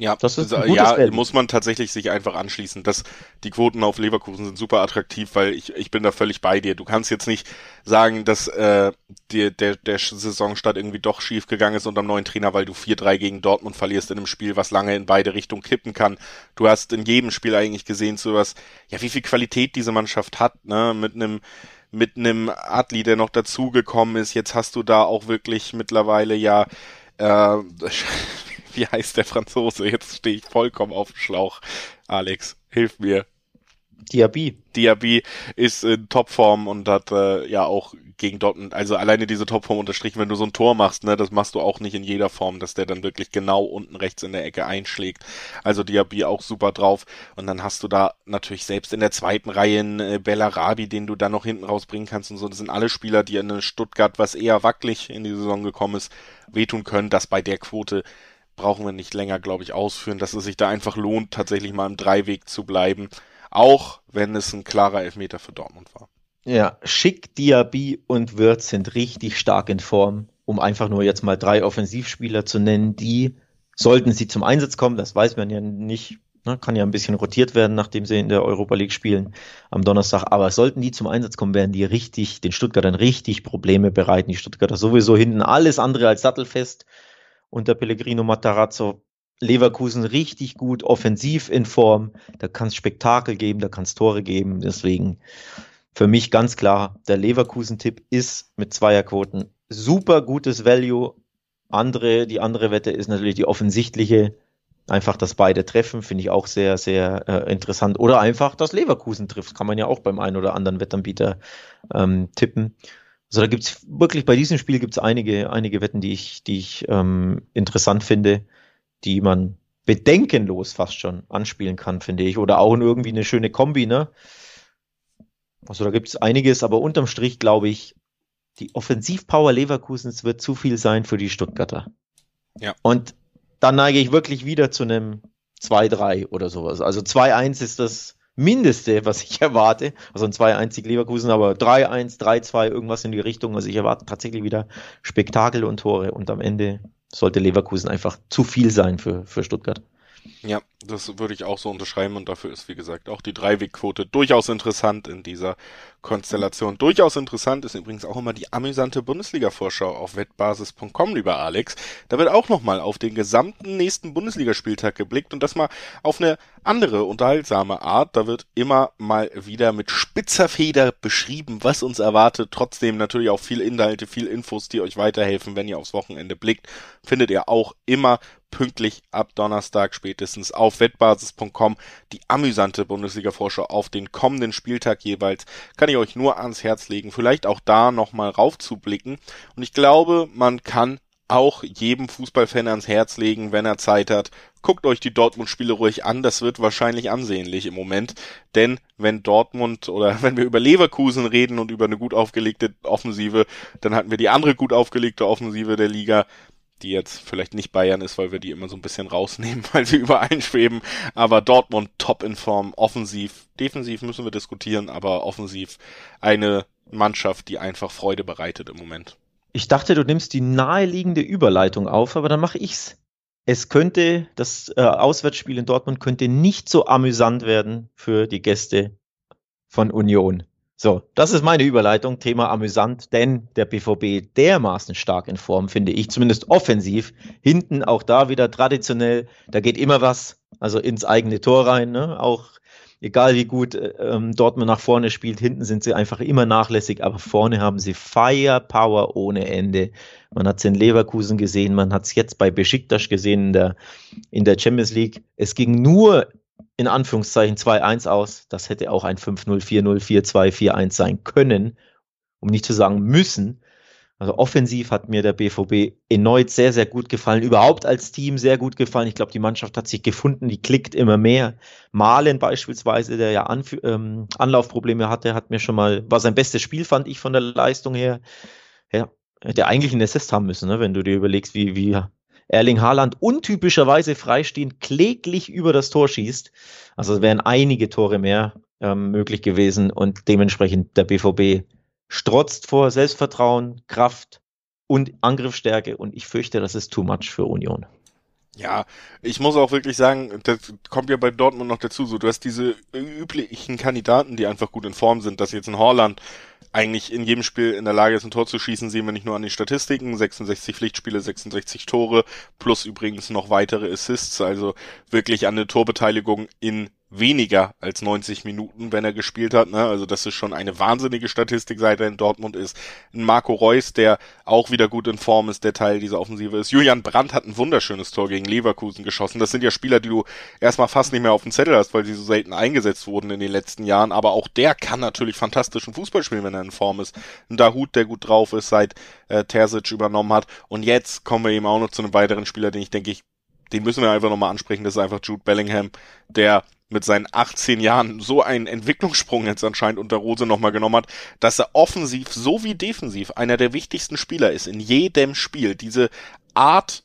Ja, das ist also, ja, Value. muss man tatsächlich sich einfach anschließen. dass die Quoten auf Leverkusen sind super attraktiv, weil ich, ich bin da völlig bei dir. Du kannst jetzt nicht sagen, dass äh, die, der, der Saisonstart irgendwie doch schief gegangen ist unter dem neuen Trainer, weil du 4-3 gegen Dortmund verlierst in einem Spiel, was lange in beide Richtungen kippen kann. Du hast in jedem Spiel eigentlich gesehen, so was, ja, wie viel Qualität diese Mannschaft hat, ne, mit einem mit einem Adli, der noch dazugekommen ist. Jetzt hast du da auch wirklich mittlerweile ja, äh, [LAUGHS] wie heißt der Franzose? Jetzt stehe ich vollkommen auf dem Schlauch. Alex, hilf mir. Diaby. Diaby ist in Topform und hat äh, ja auch gegen Dortmund, also alleine diese Topform unterstrichen, wenn du so ein Tor machst, ne, das machst du auch nicht in jeder Form, dass der dann wirklich genau unten rechts in der Ecke einschlägt. Also Diaby auch super drauf. Und dann hast du da natürlich selbst in der zweiten Reihe einen äh, Bellarabi, den du dann noch hinten rausbringen kannst und so. Das sind alle Spieler, die in Stuttgart, was eher wackelig in die Saison gekommen ist, wehtun können, dass bei der Quote brauchen wir nicht länger, glaube ich, ausführen, dass es sich da einfach lohnt, tatsächlich mal im Dreiweg zu bleiben auch wenn es ein klarer Elfmeter für Dortmund war. Ja, Schick, Diaby und Wirtz sind richtig stark in Form, um einfach nur jetzt mal drei Offensivspieler zu nennen, die, sollten sie zum Einsatz kommen, das weiß man ja nicht, ne, kann ja ein bisschen rotiert werden, nachdem sie in der Europa League spielen am Donnerstag, aber sollten die zum Einsatz kommen, werden die richtig, den Stuttgartern richtig Probleme bereiten. Die Stuttgarter sowieso hinten alles andere als sattelfest unter Pellegrino Matarazzo Leverkusen richtig gut offensiv in Form. Da kann es Spektakel geben, da kann es Tore geben. Deswegen für mich ganz klar, der Leverkusen-Tipp ist mit Zweierquoten super gutes Value. Andere, die andere Wette ist natürlich die offensichtliche. Einfach, dass beide treffen, finde ich auch sehr, sehr äh, interessant. Oder einfach, dass Leverkusen trifft. Kann man ja auch beim einen oder anderen Wettanbieter ähm, tippen. Also da gibt's wirklich, bei diesem Spiel gibt's einige, einige Wetten, die ich, die ich ähm, interessant finde die man bedenkenlos fast schon anspielen kann, finde ich. Oder auch irgendwie eine schöne Kombi, ne? Also da gibt es einiges, aber unterm Strich glaube ich, die Offensivpower Leverkusens wird zu viel sein für die Stuttgarter. Ja. Und dann neige ich wirklich wieder zu einem 2-3 oder sowas. Also 2-1 ist das Mindeste, was ich erwarte. Also ein 2-1 Leverkusen, aber 3-1, 3-2, irgendwas in die Richtung. Also ich erwarte tatsächlich wieder Spektakel und Tore und am Ende sollte Leverkusen einfach zu viel sein für, für Stuttgart. Ja, das würde ich auch so unterschreiben und dafür ist, wie gesagt, auch die Dreiwegquote durchaus interessant in dieser Konstellation. Durchaus interessant ist übrigens auch immer die amüsante Bundesliga-Vorschau auf wettbasis.com, lieber Alex. Da wird auch nochmal auf den gesamten nächsten Bundesligaspieltag geblickt und das mal auf eine andere, unterhaltsame Art. Da wird immer mal wieder mit spitzer Feder beschrieben, was uns erwartet. Trotzdem natürlich auch viel Inhalte, viel Infos, die euch weiterhelfen, wenn ihr aufs Wochenende blickt. Findet ihr auch immer pünktlich ab Donnerstag spätestens auf wettbasis.com die amüsante Bundesliga-Vorschau auf den kommenden Spieltag jeweils. Kann ich euch nur ans Herz legen, vielleicht auch da nochmal raufzublicken. Und ich glaube, man kann auch jedem Fußballfan ans Herz legen, wenn er Zeit hat. Guckt euch die Dortmund-Spiele ruhig an, das wird wahrscheinlich ansehnlich im Moment. Denn wenn Dortmund oder [LAUGHS] wenn wir über Leverkusen reden und über eine gut aufgelegte Offensive, dann hatten wir die andere gut aufgelegte Offensive der Liga die jetzt vielleicht nicht Bayern ist, weil wir die immer so ein bisschen rausnehmen, [LAUGHS] weil sie übereinschweben. Aber Dortmund top in Form, offensiv, defensiv müssen wir diskutieren, aber offensiv eine Mannschaft, die einfach Freude bereitet im Moment. Ich dachte, du nimmst die naheliegende Überleitung auf, aber dann mache ich's. Es könnte, das äh, Auswärtsspiel in Dortmund könnte nicht so amüsant werden für die Gäste von Union. So, das ist meine Überleitung, Thema amüsant, denn der BVB dermaßen stark in Form, finde ich, zumindest offensiv. Hinten auch da wieder traditionell, da geht immer was, also ins eigene Tor rein, ne? auch egal wie gut ähm, Dortmund nach vorne spielt, hinten sind sie einfach immer nachlässig, aber vorne haben sie Firepower ohne Ende. Man hat es in Leverkusen gesehen, man hat es jetzt bei Besiktas gesehen in der, in der Champions League. Es ging nur in Anführungszeichen 2-1 aus. Das hätte auch ein 5-0, 4-0, 4-2, 4-1 sein können, um nicht zu sagen müssen. Also offensiv hat mir der BVB erneut sehr, sehr gut gefallen. Überhaupt als Team sehr gut gefallen. Ich glaube, die Mannschaft hat sich gefunden, die klickt immer mehr. Malen beispielsweise, der ja Anf ähm, Anlaufprobleme hatte, hat mir schon mal, war sein bestes Spiel, fand ich von der Leistung her. Ja, hätte eigentlich einen Assist haben müssen, ne? wenn du dir überlegst, wie, wie Erling Haaland untypischerweise freistehend kläglich über das Tor schießt. Also wären einige Tore mehr ähm, möglich gewesen und dementsprechend der BVB strotzt vor Selbstvertrauen, Kraft und Angriffsstärke und ich fürchte, das ist too much für Union. Ja, ich muss auch wirklich sagen, das kommt ja bei Dortmund noch dazu, so du hast diese üblichen Kandidaten, die einfach gut in Form sind, dass jetzt ein Horland eigentlich in jedem Spiel in der Lage ist, ein Tor zu schießen, sehen wir nicht nur an den Statistiken, 66 Pflichtspiele, 66 Tore, plus übrigens noch weitere Assists, also wirklich an der Torbeteiligung in weniger als 90 Minuten, wenn er gespielt hat. Ne? Also das ist schon eine wahnsinnige Statistik, seit er in Dortmund ist. Ein Marco Reus, der auch wieder gut in Form ist, der Teil dieser Offensive ist. Julian Brandt hat ein wunderschönes Tor gegen Leverkusen geschossen. Das sind ja Spieler, die du erstmal fast nicht mehr auf dem Zettel hast, weil sie so selten eingesetzt wurden in den letzten Jahren. Aber auch der kann natürlich fantastischen Fußball spielen, wenn er in Form ist. Ein Dahut, der gut drauf ist, seit äh, Terzic übernommen hat. Und jetzt kommen wir eben auch noch zu einem weiteren Spieler, den ich denke ich, den müssen wir einfach nochmal ansprechen. Das ist einfach Jude Bellingham, der mit seinen 18 Jahren so einen Entwicklungssprung jetzt anscheinend unter Rose nochmal genommen hat, dass er offensiv sowie defensiv einer der wichtigsten Spieler ist in jedem Spiel. Diese Art,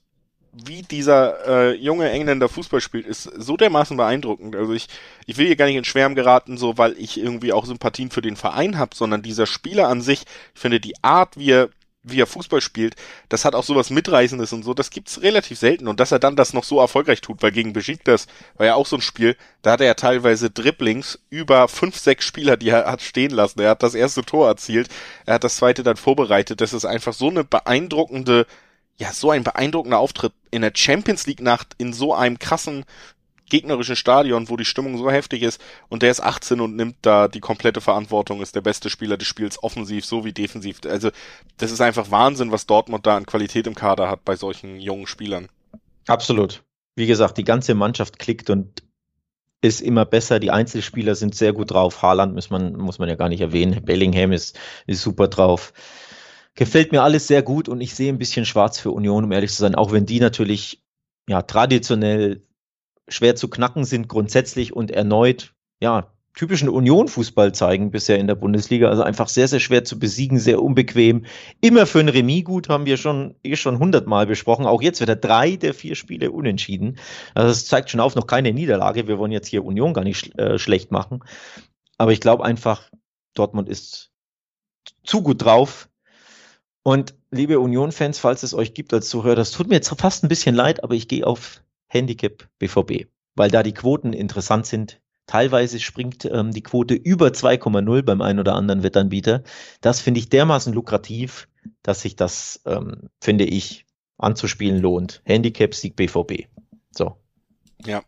wie dieser äh, junge Engländer Fußball spielt, ist so dermaßen beeindruckend. Also ich, ich will hier gar nicht in Schwärm geraten, so weil ich irgendwie auch Sympathien für den Verein habe, sondern dieser Spieler an sich, ich finde die Art, wie er wie er Fußball spielt, das hat auch sowas Mitreißendes und so, das gibt's relativ selten. Und dass er dann das noch so erfolgreich tut, weil gegen Besiktas war ja auch so ein Spiel, da hat er ja teilweise Dribblings über fünf, sechs Spieler, die er hat stehen lassen. Er hat das erste Tor erzielt, er hat das zweite dann vorbereitet. Das ist einfach so eine beeindruckende, ja, so ein beeindruckender Auftritt in der Champions League Nacht in so einem krassen gegnerischen Stadion, wo die Stimmung so heftig ist und der ist 18 und nimmt da die komplette Verantwortung, ist der beste Spieler des Spiels, offensiv sowie defensiv. Also das ist einfach Wahnsinn, was Dortmund da an Qualität im Kader hat bei solchen jungen Spielern. Absolut. Wie gesagt, die ganze Mannschaft klickt und ist immer besser. Die Einzelspieler sind sehr gut drauf. Haaland muss man, muss man ja gar nicht erwähnen. Bellingham ist, ist super drauf. Gefällt mir alles sehr gut und ich sehe ein bisschen schwarz für Union, um ehrlich zu sein, auch wenn die natürlich ja traditionell schwer zu knacken sind grundsätzlich und erneut, ja, typischen Union-Fußball zeigen bisher in der Bundesliga. Also einfach sehr, sehr schwer zu besiegen, sehr unbequem. Immer für ein Remis gut, haben wir schon, eh schon hundertmal besprochen. Auch jetzt wieder drei der vier Spiele unentschieden. Also das zeigt schon auf, noch keine Niederlage. Wir wollen jetzt hier Union gar nicht äh, schlecht machen. Aber ich glaube einfach, Dortmund ist zu gut drauf. Und liebe Union-Fans, falls es euch gibt als Zuhörer, das tut mir jetzt fast ein bisschen leid, aber ich gehe auf Handicap BVB, weil da die Quoten interessant sind. Teilweise springt ähm, die Quote über 2,0 beim einen oder anderen Wettanbieter. Das finde ich dermaßen lukrativ, dass sich das, ähm, finde ich, anzuspielen lohnt. Handicap Sieg BVB. So. Ja,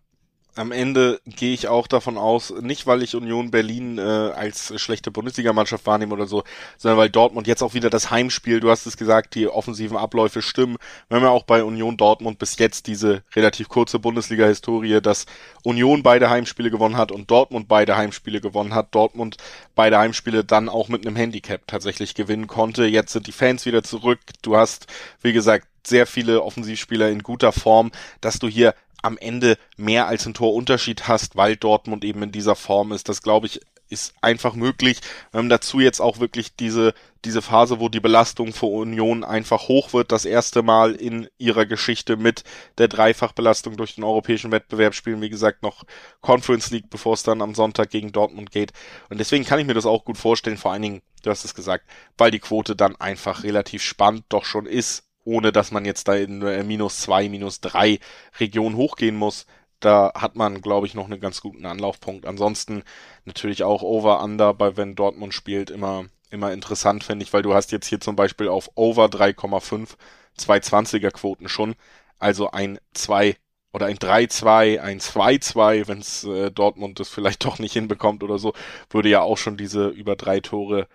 am Ende gehe ich auch davon aus, nicht weil ich Union Berlin äh, als schlechte Bundesligamannschaft wahrnehme oder so, sondern weil Dortmund jetzt auch wieder das Heimspiel, du hast es gesagt, die offensiven Abläufe stimmen. Wir haben auch bei Union Dortmund bis jetzt diese relativ kurze Bundesliga-Historie, dass Union beide Heimspiele gewonnen hat und Dortmund beide Heimspiele gewonnen hat. Dortmund beide Heimspiele dann auch mit einem Handicap tatsächlich gewinnen konnte. Jetzt sind die Fans wieder zurück. Du hast, wie gesagt, sehr viele Offensivspieler in guter Form, dass du hier am Ende mehr als ein Torunterschied hast, weil Dortmund eben in dieser Form ist. Das glaube ich ist einfach möglich. Haben dazu jetzt auch wirklich diese, diese Phase, wo die Belastung für Union einfach hoch wird. Das erste Mal in ihrer Geschichte mit der Dreifachbelastung durch den europäischen Wettbewerb spielen. Wie gesagt, noch Conference League, bevor es dann am Sonntag gegen Dortmund geht. Und deswegen kann ich mir das auch gut vorstellen. Vor allen Dingen, du hast es gesagt, weil die Quote dann einfach relativ spannend doch schon ist ohne dass man jetzt da in äh, minus zwei, minus drei Region hochgehen muss. Da hat man, glaube ich, noch einen ganz guten Anlaufpunkt. Ansonsten natürlich auch Over-Under, bei wenn Dortmund spielt, immer, immer interessant, finde ich, weil du hast jetzt hier zum Beispiel auf Over 3,5 220er Quoten schon. Also ein 2 oder ein 3-2, ein 2-2, wenn es äh, Dortmund das vielleicht [LAUGHS] doch nicht hinbekommt oder so, würde ja auch schon diese über drei Tore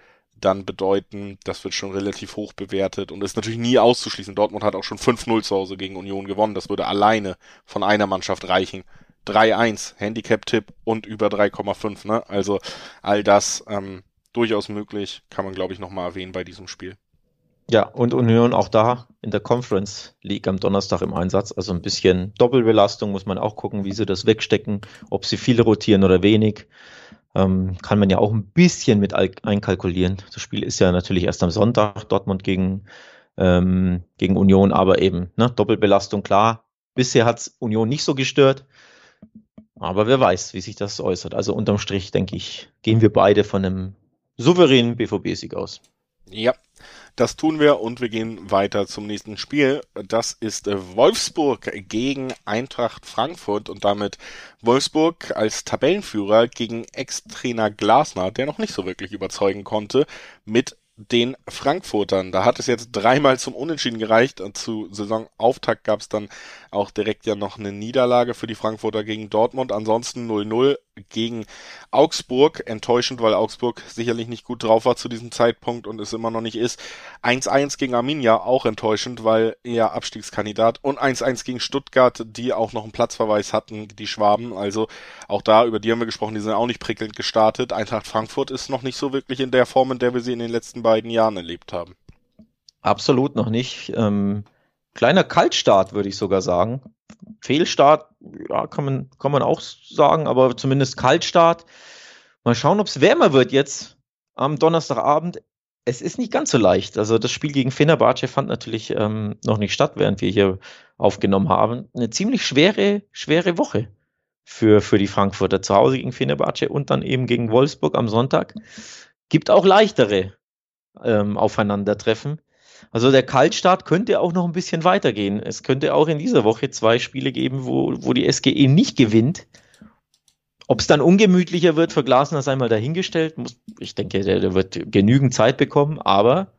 dann bedeuten. Das wird schon relativ hoch bewertet und ist natürlich nie auszuschließen. Dortmund hat auch schon 5-0 zu Hause gegen Union gewonnen. Das würde alleine von einer Mannschaft reichen. 3-1, Handicap-Tipp und über 3,5. Ne? Also all das ähm, durchaus möglich, kann man glaube ich nochmal erwähnen bei diesem Spiel. Ja, und Union auch da in der Conference League am Donnerstag im Einsatz. Also ein bisschen Doppelbelastung muss man auch gucken, wie sie das wegstecken, ob sie viel rotieren oder wenig. Ähm, kann man ja auch ein bisschen mit einkalkulieren. Das Spiel ist ja natürlich erst am Sonntag, Dortmund gegen, ähm, gegen Union, aber eben ne, Doppelbelastung, klar. Bisher hat's Union nicht so gestört. Aber wer weiß, wie sich das äußert. Also unterm Strich, denke ich, gehen wir beide von einem souveränen BVB-Sieg aus. Ja, das tun wir und wir gehen weiter zum nächsten Spiel. Das ist äh, Wolfsburg gegen Eintracht Frankfurt und damit Wolfsburg als Tabellenführer gegen Ex-Trainer Glasner, der noch nicht so wirklich überzeugen konnte, mit den Frankfurtern. Da hat es jetzt dreimal zum Unentschieden gereicht. Und zu Saisonauftakt gab es dann auch direkt ja noch eine Niederlage für die Frankfurter gegen Dortmund. Ansonsten 0-0 gegen Augsburg. Enttäuschend, weil Augsburg sicherlich nicht gut drauf war zu diesem Zeitpunkt und es immer noch nicht ist. 1-1 gegen Arminia, auch enttäuschend, weil eher Abstiegskandidat. Und 1-1 gegen Stuttgart, die auch noch einen Platzverweis hatten, die Schwaben. Also auch da, über die haben wir gesprochen, die sind auch nicht prickelnd gestartet. Eintracht Frankfurt ist noch nicht so wirklich in der Form, in der wir sie in den letzten beiden Jahren erlebt haben. Absolut noch nicht. Ähm, kleiner Kaltstart, würde ich sogar sagen. Fehlstart, ja, kann man, kann man auch sagen, aber zumindest Kaltstart. Mal schauen, ob es wärmer wird jetzt am Donnerstagabend. Es ist nicht ganz so leicht. Also das Spiel gegen Fenerbahce fand natürlich ähm, noch nicht statt, während wir hier aufgenommen haben. Eine ziemlich schwere, schwere Woche für, für die Frankfurter. Zu Hause gegen Fenerbahce und dann eben gegen Wolfsburg am Sonntag. Gibt auch leichtere ähm, Aufeinandertreffen. Also der Kaltstart könnte auch noch ein bisschen weitergehen. Es könnte auch in dieser Woche zwei Spiele geben, wo, wo die SGE nicht gewinnt. Ob es dann ungemütlicher wird für Glasner, sei mal dahingestellt. ich denke, der, der wird genügend Zeit bekommen, aber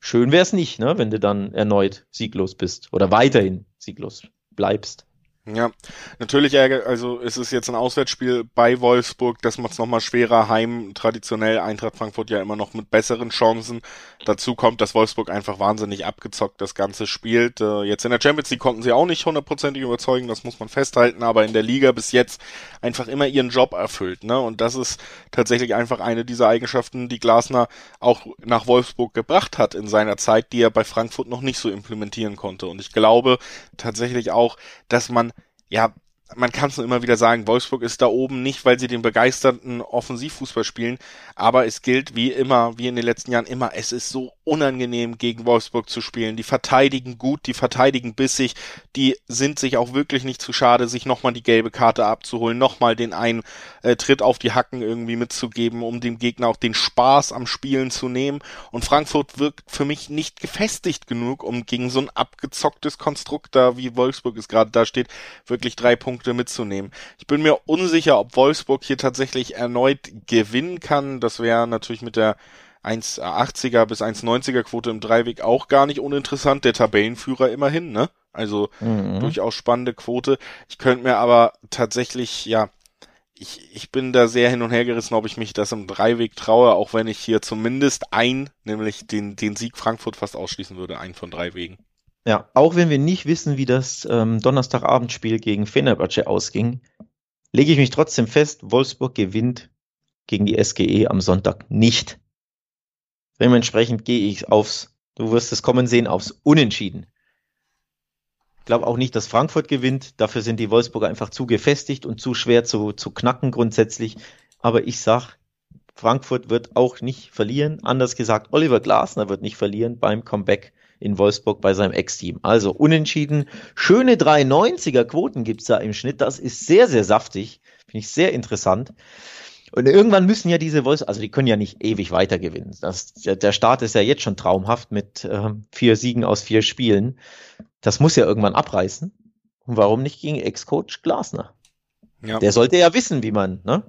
schön wäre es nicht, ne, wenn du dann erneut sieglos bist oder weiterhin sieglos bleibst. Ja, natürlich, also es ist jetzt ein Auswärtsspiel bei Wolfsburg, das macht es nochmal schwerer. Heim traditionell Eintracht Frankfurt ja immer noch mit besseren Chancen. Dazu kommt, dass Wolfsburg einfach wahnsinnig abgezockt das Ganze spielt. Äh, jetzt in der Champions League konnten sie auch nicht hundertprozentig überzeugen, das muss man festhalten, aber in der Liga bis jetzt einfach immer ihren Job erfüllt. Ne? Und das ist tatsächlich einfach eine dieser Eigenschaften, die Glasner auch nach Wolfsburg gebracht hat in seiner Zeit, die er bei Frankfurt noch nicht so implementieren konnte. Und ich glaube tatsächlich auch, dass man ja, man kann es nur immer wieder sagen, Wolfsburg ist da oben nicht, weil sie den begeisterten Offensivfußball spielen, aber es gilt wie immer, wie in den letzten Jahren immer, es ist so unangenehm gegen Wolfsburg zu spielen. Die verteidigen gut, die verteidigen bissig, die sind sich auch wirklich nicht zu schade, sich nochmal die gelbe Karte abzuholen, nochmal den einen äh, Tritt auf die Hacken irgendwie mitzugeben, um dem Gegner auch den Spaß am Spielen zu nehmen. Und Frankfurt wirkt für mich nicht gefestigt genug, um gegen so ein abgezocktes Konstrukt da, wie Wolfsburg es gerade da steht, wirklich drei Punkte mitzunehmen. Ich bin mir unsicher, ob Wolfsburg hier tatsächlich erneut gewinnen kann. Das wäre natürlich mit der 1,80er bis 1,90er Quote im Dreiweg auch gar nicht uninteressant. Der Tabellenführer immerhin, ne? Also mhm. durchaus spannende Quote. Ich könnte mir aber tatsächlich, ja, ich, ich bin da sehr hin und her gerissen, ob ich mich das im Dreiweg traue, auch wenn ich hier zumindest ein, nämlich den, den Sieg Frankfurt fast ausschließen würde, einen von drei Wegen. Ja, auch wenn wir nicht wissen, wie das ähm, Donnerstagabendspiel gegen Fenerbahce ausging, lege ich mich trotzdem fest, Wolfsburg gewinnt gegen die SGE am Sonntag nicht. Dementsprechend gehe ich aufs, du wirst es kommen sehen, aufs Unentschieden. Ich glaube auch nicht, dass Frankfurt gewinnt. Dafür sind die Wolfsburger einfach zu gefestigt und zu schwer zu, zu knacken grundsätzlich. Aber ich sag, Frankfurt wird auch nicht verlieren. Anders gesagt, Oliver Glasner wird nicht verlieren beim Comeback in Wolfsburg bei seinem Ex-Team. Also unentschieden. Schöne 390er Quoten gibt's da im Schnitt. Das ist sehr, sehr saftig. Finde ich sehr interessant. Und irgendwann müssen ja diese Wolves, also die können ja nicht ewig weiter gewinnen. Das, der Start ist ja jetzt schon traumhaft mit äh, vier Siegen aus vier Spielen. Das muss ja irgendwann abreißen. Und warum nicht gegen Ex-Coach Glasner? Ja. Der sollte ja wissen, wie man ne,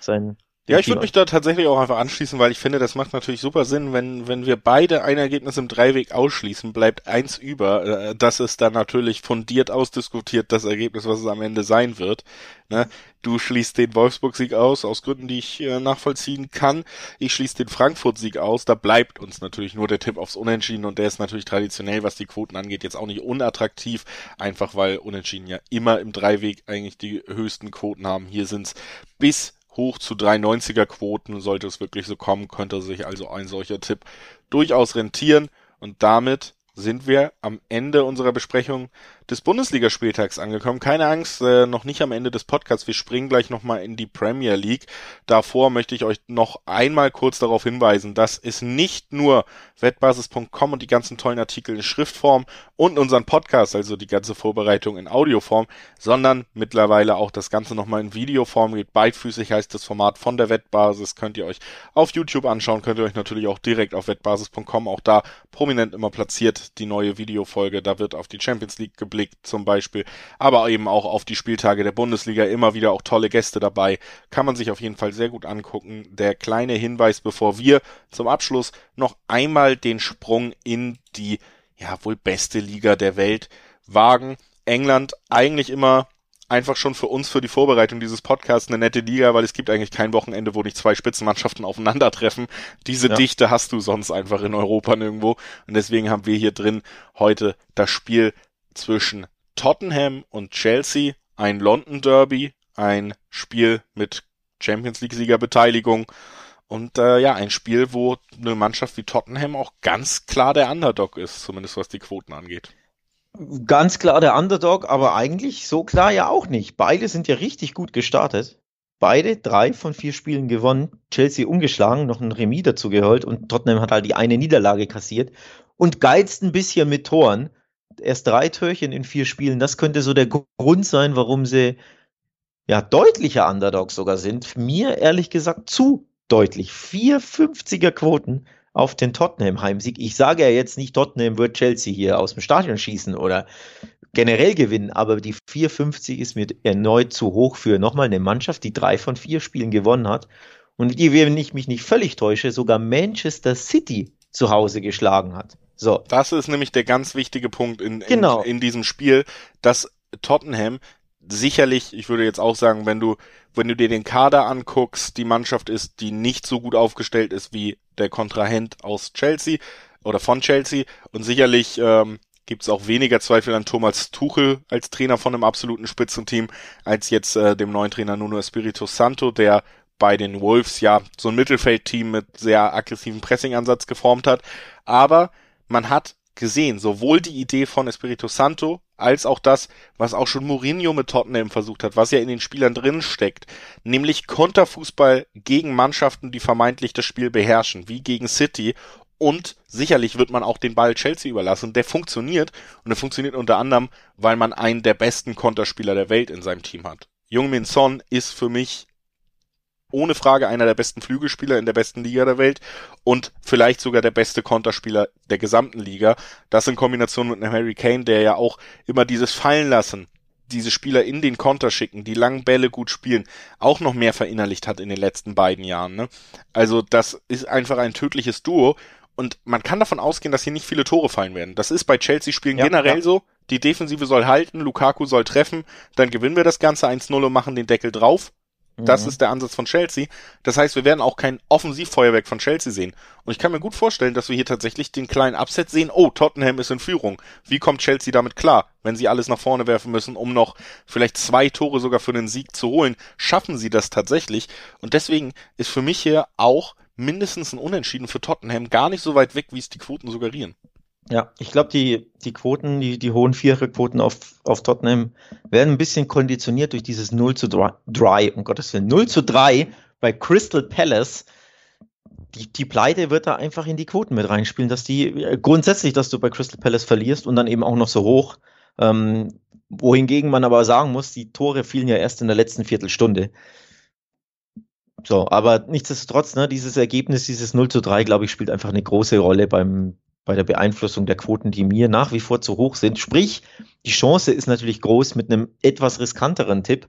sein Ja, ich würde mich da tatsächlich auch einfach anschließen, weil ich finde, das macht natürlich super Sinn, wenn, wenn wir beide ein Ergebnis im Dreiweg ausschließen, bleibt eins über. Äh, das ist dann natürlich fundiert ausdiskutiert, das Ergebnis, was es am Ende sein wird. Ne? Du schließt den Wolfsburg-Sieg aus, aus Gründen, die ich äh, nachvollziehen kann. Ich schließe den Frankfurt-Sieg aus. Da bleibt uns natürlich nur der Tipp aufs Unentschieden und der ist natürlich traditionell, was die Quoten angeht, jetzt auch nicht unattraktiv, einfach weil Unentschieden ja immer im Dreiweg eigentlich die höchsten Quoten haben. Hier sind's bis hoch zu 390er Quoten. Sollte es wirklich so kommen, könnte sich also ein solcher Tipp durchaus rentieren. Und damit sind wir am Ende unserer Besprechung des Bundesligaspieltags angekommen. Keine Angst, äh, noch nicht am Ende des Podcasts. Wir springen gleich nochmal in die Premier League. Davor möchte ich euch noch einmal kurz darauf hinweisen, dass es nicht nur wettbasis.com und die ganzen tollen Artikel in Schriftform und unseren Podcast, also die ganze Vorbereitung in Audioform, sondern mittlerweile auch das Ganze nochmal in Videoform gibt. Beidfüßig heißt das Format von der Wettbasis. Könnt ihr euch auf YouTube anschauen, könnt ihr euch natürlich auch direkt auf wettbasis.com, auch da prominent immer platziert, die neue Videofolge. Da wird auf die Champions League geblickt zum Beispiel, aber eben auch auf die Spieltage der Bundesliga. Immer wieder auch tolle Gäste dabei. Kann man sich auf jeden Fall sehr gut angucken. Der kleine Hinweis, bevor wir zum Abschluss noch einmal den Sprung in die ja wohl beste Liga der Welt wagen. England eigentlich immer einfach schon für uns für die Vorbereitung dieses Podcasts eine nette Liga, weil es gibt eigentlich kein Wochenende, wo nicht zwei Spitzenmannschaften aufeinandertreffen. Diese ja. Dichte hast du sonst einfach in Europa nirgendwo. Und deswegen haben wir hier drin heute das Spiel zwischen Tottenham und Chelsea, ein London Derby, ein Spiel mit Champions League Siegerbeteiligung und äh, ja, ein Spiel, wo eine Mannschaft wie Tottenham auch ganz klar der Underdog ist, zumindest was die Quoten angeht. Ganz klar der Underdog, aber eigentlich so klar ja auch nicht. Beide sind ja richtig gut gestartet. Beide drei von vier Spielen gewonnen. Chelsea umgeschlagen, noch ein Remis dazu geholt und Tottenham hat halt die eine Niederlage kassiert und geizt ein bisschen mit Toren erst drei Türchen in vier Spielen. Das könnte so der Grund sein, warum sie ja deutlicher Underdogs sogar sind. Mir ehrlich gesagt zu deutlich. 450er Quoten auf den Tottenham Heimsieg. Ich sage ja jetzt nicht, Tottenham wird Chelsea hier aus dem Stadion schießen oder generell gewinnen, aber die 450 ist mir erneut zu hoch für nochmal eine Mannschaft, die drei von vier Spielen gewonnen hat und die, wenn ich mich nicht völlig täusche, sogar Manchester City zu Hause geschlagen hat. So. Das ist nämlich der ganz wichtige Punkt in, genau. in, in diesem Spiel, dass Tottenham sicherlich, ich würde jetzt auch sagen, wenn du, wenn du dir den Kader anguckst, die Mannschaft ist, die nicht so gut aufgestellt ist wie der Kontrahent aus Chelsea oder von Chelsea und sicherlich ähm, gibt es auch weniger Zweifel an Thomas Tuchel als Trainer von einem absoluten Spitzenteam als jetzt äh, dem neuen Trainer Nuno Espirito Santo, der bei den Wolves ja so ein Mittelfeldteam mit sehr aggressiven Pressingansatz geformt hat. Aber man hat gesehen, sowohl die Idee von Espirito Santo als auch das, was auch schon Mourinho mit Tottenham versucht hat, was ja in den Spielern drin steckt, nämlich Konterfußball gegen Mannschaften, die vermeintlich das Spiel beherrschen, wie gegen City und sicherlich wird man auch den Ball Chelsea überlassen. Der funktioniert und der funktioniert unter anderem, weil man einen der besten Konterspieler der Welt in seinem Team hat. Jung Min Son ist für mich ohne Frage einer der besten Flügelspieler in der besten Liga der Welt und vielleicht sogar der beste Konterspieler der gesamten Liga. Das in Kombination mit einem Harry Kane, der ja auch immer dieses Fallen lassen, diese Spieler in den Konter schicken, die langen Bälle gut spielen, auch noch mehr verinnerlicht hat in den letzten beiden Jahren. Ne? Also das ist einfach ein tödliches Duo und man kann davon ausgehen, dass hier nicht viele Tore fallen werden. Das ist bei Chelsea-Spielen ja, generell ja. so. Die Defensive soll halten, Lukaku soll treffen, dann gewinnen wir das Ganze 1-0 und machen den Deckel drauf. Das mhm. ist der Ansatz von Chelsea. Das heißt, wir werden auch kein Offensivfeuerwerk von Chelsea sehen. Und ich kann mir gut vorstellen, dass wir hier tatsächlich den kleinen Upset sehen. Oh, Tottenham ist in Führung. Wie kommt Chelsea damit klar, wenn sie alles nach vorne werfen müssen, um noch vielleicht zwei Tore sogar für den Sieg zu holen? Schaffen sie das tatsächlich? Und deswegen ist für mich hier auch mindestens ein Unentschieden für Tottenham gar nicht so weit weg, wie es die Quoten suggerieren. Ja, ich glaube, die, die Quoten, die, die hohen Viererquoten auf, auf Tottenham werden ein bisschen konditioniert durch dieses 0 zu 3, um Gottes Willen. 0 zu 3 bei Crystal Palace. Die, die Pleite wird da einfach in die Quoten mit reinspielen, dass die äh, grundsätzlich, dass du bei Crystal Palace verlierst und dann eben auch noch so hoch. Ähm, wohingegen man aber sagen muss, die Tore fielen ja erst in der letzten Viertelstunde. So, aber nichtsdestotrotz, ne, dieses Ergebnis, dieses 0 zu 3, glaube ich, spielt einfach eine große Rolle beim, bei der Beeinflussung der Quoten, die mir nach wie vor zu hoch sind. Sprich, die Chance ist natürlich groß mit einem etwas riskanteren Tipp,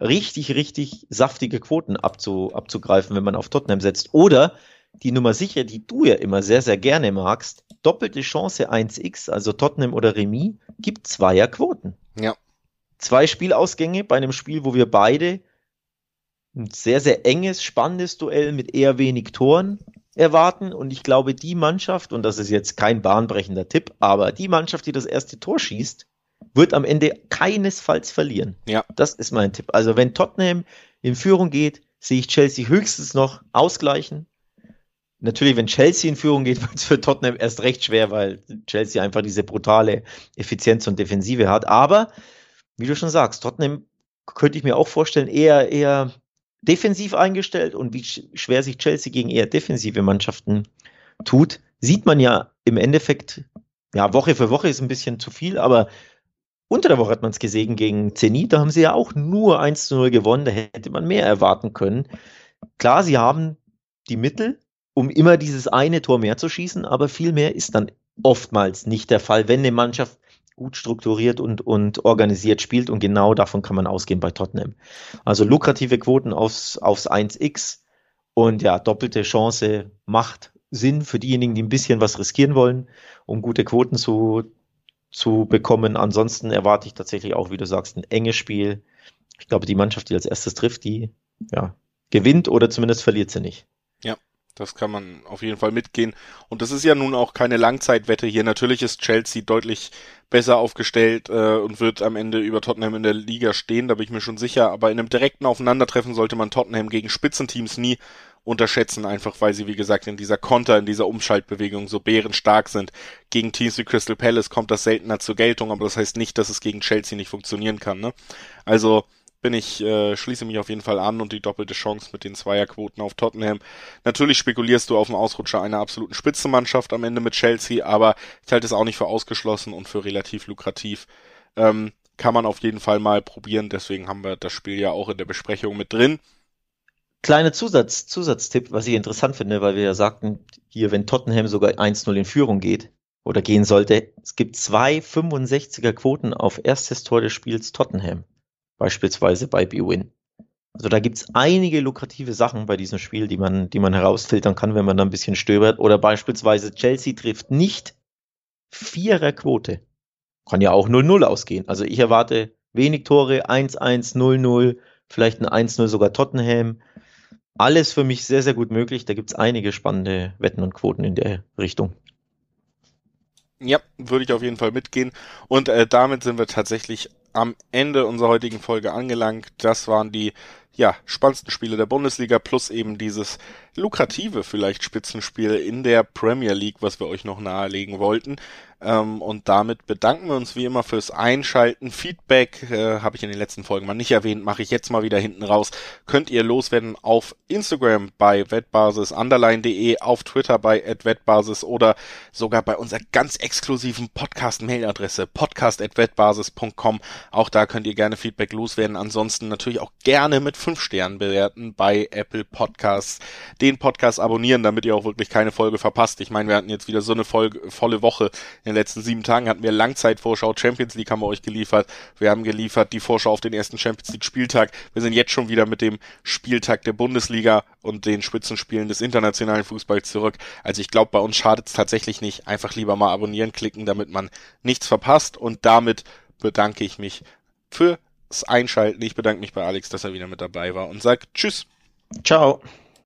richtig, richtig saftige Quoten abzu, abzugreifen, wenn man auf Tottenham setzt. Oder die Nummer sicher, die du ja immer sehr, sehr gerne magst, doppelte Chance 1x, also Tottenham oder Remis, gibt zweier Quoten. Ja. Zwei Spielausgänge bei einem Spiel, wo wir beide ein sehr, sehr enges, spannendes Duell mit eher wenig Toren erwarten. Und ich glaube, die Mannschaft, und das ist jetzt kein bahnbrechender Tipp, aber die Mannschaft, die das erste Tor schießt, wird am Ende keinesfalls verlieren. Ja. Das ist mein Tipp. Also wenn Tottenham in Führung geht, sehe ich Chelsea höchstens noch ausgleichen. Natürlich, wenn Chelsea in Führung geht, [LAUGHS] wird es für Tottenham erst recht schwer, weil Chelsea einfach diese brutale Effizienz und Defensive hat. Aber, wie du schon sagst, Tottenham könnte ich mir auch vorstellen, eher, eher defensiv eingestellt und wie schwer sich Chelsea gegen eher defensive Mannschaften tut, sieht man ja im Endeffekt, ja, Woche für Woche ist ein bisschen zu viel, aber unter der Woche hat man es gesehen gegen Zenit, da haben sie ja auch nur 1 zu 0 gewonnen, da hätte man mehr erwarten können. Klar, sie haben die Mittel, um immer dieses eine Tor mehr zu schießen, aber viel mehr ist dann oftmals nicht der Fall, wenn eine Mannschaft gut strukturiert und, und organisiert spielt und genau davon kann man ausgehen bei Tottenham. Also lukrative Quoten aufs, aufs 1x und ja, doppelte Chance macht Sinn für diejenigen, die ein bisschen was riskieren wollen, um gute Quoten zu, zu bekommen. Ansonsten erwarte ich tatsächlich auch, wie du sagst, ein enges Spiel. Ich glaube, die Mannschaft, die als erstes trifft, die ja, gewinnt oder zumindest verliert sie nicht. Das kann man auf jeden Fall mitgehen. Und das ist ja nun auch keine Langzeitwette hier. Natürlich ist Chelsea deutlich besser aufgestellt äh, und wird am Ende über Tottenham in der Liga stehen, da bin ich mir schon sicher. Aber in einem direkten Aufeinandertreffen sollte man Tottenham gegen Spitzenteams nie unterschätzen, einfach weil sie, wie gesagt, in dieser Konter, in dieser Umschaltbewegung so bärenstark sind. Gegen Teams wie Crystal Palace kommt das seltener zur Geltung, aber das heißt nicht, dass es gegen Chelsea nicht funktionieren kann. Ne? Also bin ich, äh, schließe mich auf jeden Fall an und die doppelte Chance mit den Zweierquoten auf Tottenham. Natürlich spekulierst du auf den Ausrutscher einer absoluten Spitzenmannschaft am Ende mit Chelsea, aber ich halte es auch nicht für ausgeschlossen und für relativ lukrativ. Ähm, kann man auf jeden Fall mal probieren, deswegen haben wir das Spiel ja auch in der Besprechung mit drin. Kleiner Zusatz, Zusatztipp, was ich interessant finde, weil wir ja sagten, hier, wenn Tottenham sogar 1-0 in Führung geht oder gehen sollte, es gibt zwei 65er Quoten auf erstes Tor des Spiels Tottenham beispielsweise bei BWin. Also da gibt's einige lukrative Sachen bei diesem Spiel, die man, die man herausfiltern kann, wenn man da ein bisschen stöbert. Oder beispielsweise Chelsea trifft nicht Viererquote. Kann ja auch 0-0 ausgehen. Also ich erwarte wenig Tore, 1-1, 0-0, vielleicht ein 1-0 sogar Tottenham. Alles für mich sehr, sehr gut möglich. Da gibt's einige spannende Wetten und Quoten in der Richtung. Ja, würde ich auf jeden Fall mitgehen. Und äh, damit sind wir tatsächlich am Ende unserer heutigen Folge angelangt. Das waren die ja, spannendsten Spiele der Bundesliga plus eben dieses lukrative vielleicht Spitzenspiel in der Premier League, was wir euch noch nahelegen wollten. Ähm, und damit bedanken wir uns wie immer fürs Einschalten. Feedback äh, habe ich in den letzten Folgen mal nicht erwähnt, mache ich jetzt mal wieder hinten raus. Könnt ihr loswerden auf Instagram bei wettbasis underline.de, auf Twitter bei wettbasis oder sogar bei unserer ganz exklusiven Podcast-Mailadresse podcast.wettbasis.com. Auch da könnt ihr gerne Feedback loswerden. Ansonsten natürlich auch gerne mit fünf Sternen bewerten bei Apple Podcasts. Den Podcast abonnieren, damit ihr auch wirklich keine Folge verpasst. Ich meine, wir hatten jetzt wieder so eine Folge, volle Woche in den letzten sieben Tagen hatten wir Langzeitvorschau Champions League haben wir euch geliefert. Wir haben geliefert die Vorschau auf den ersten Champions League Spieltag. Wir sind jetzt schon wieder mit dem Spieltag der Bundesliga und den Spitzenspielen des internationalen Fußballs zurück. Also ich glaube, bei uns schadet es tatsächlich nicht. Einfach lieber mal abonnieren klicken, damit man nichts verpasst. Und damit bedanke ich mich fürs Einschalten. Ich bedanke mich bei Alex, dass er wieder mit dabei war und sage Tschüss. Ciao.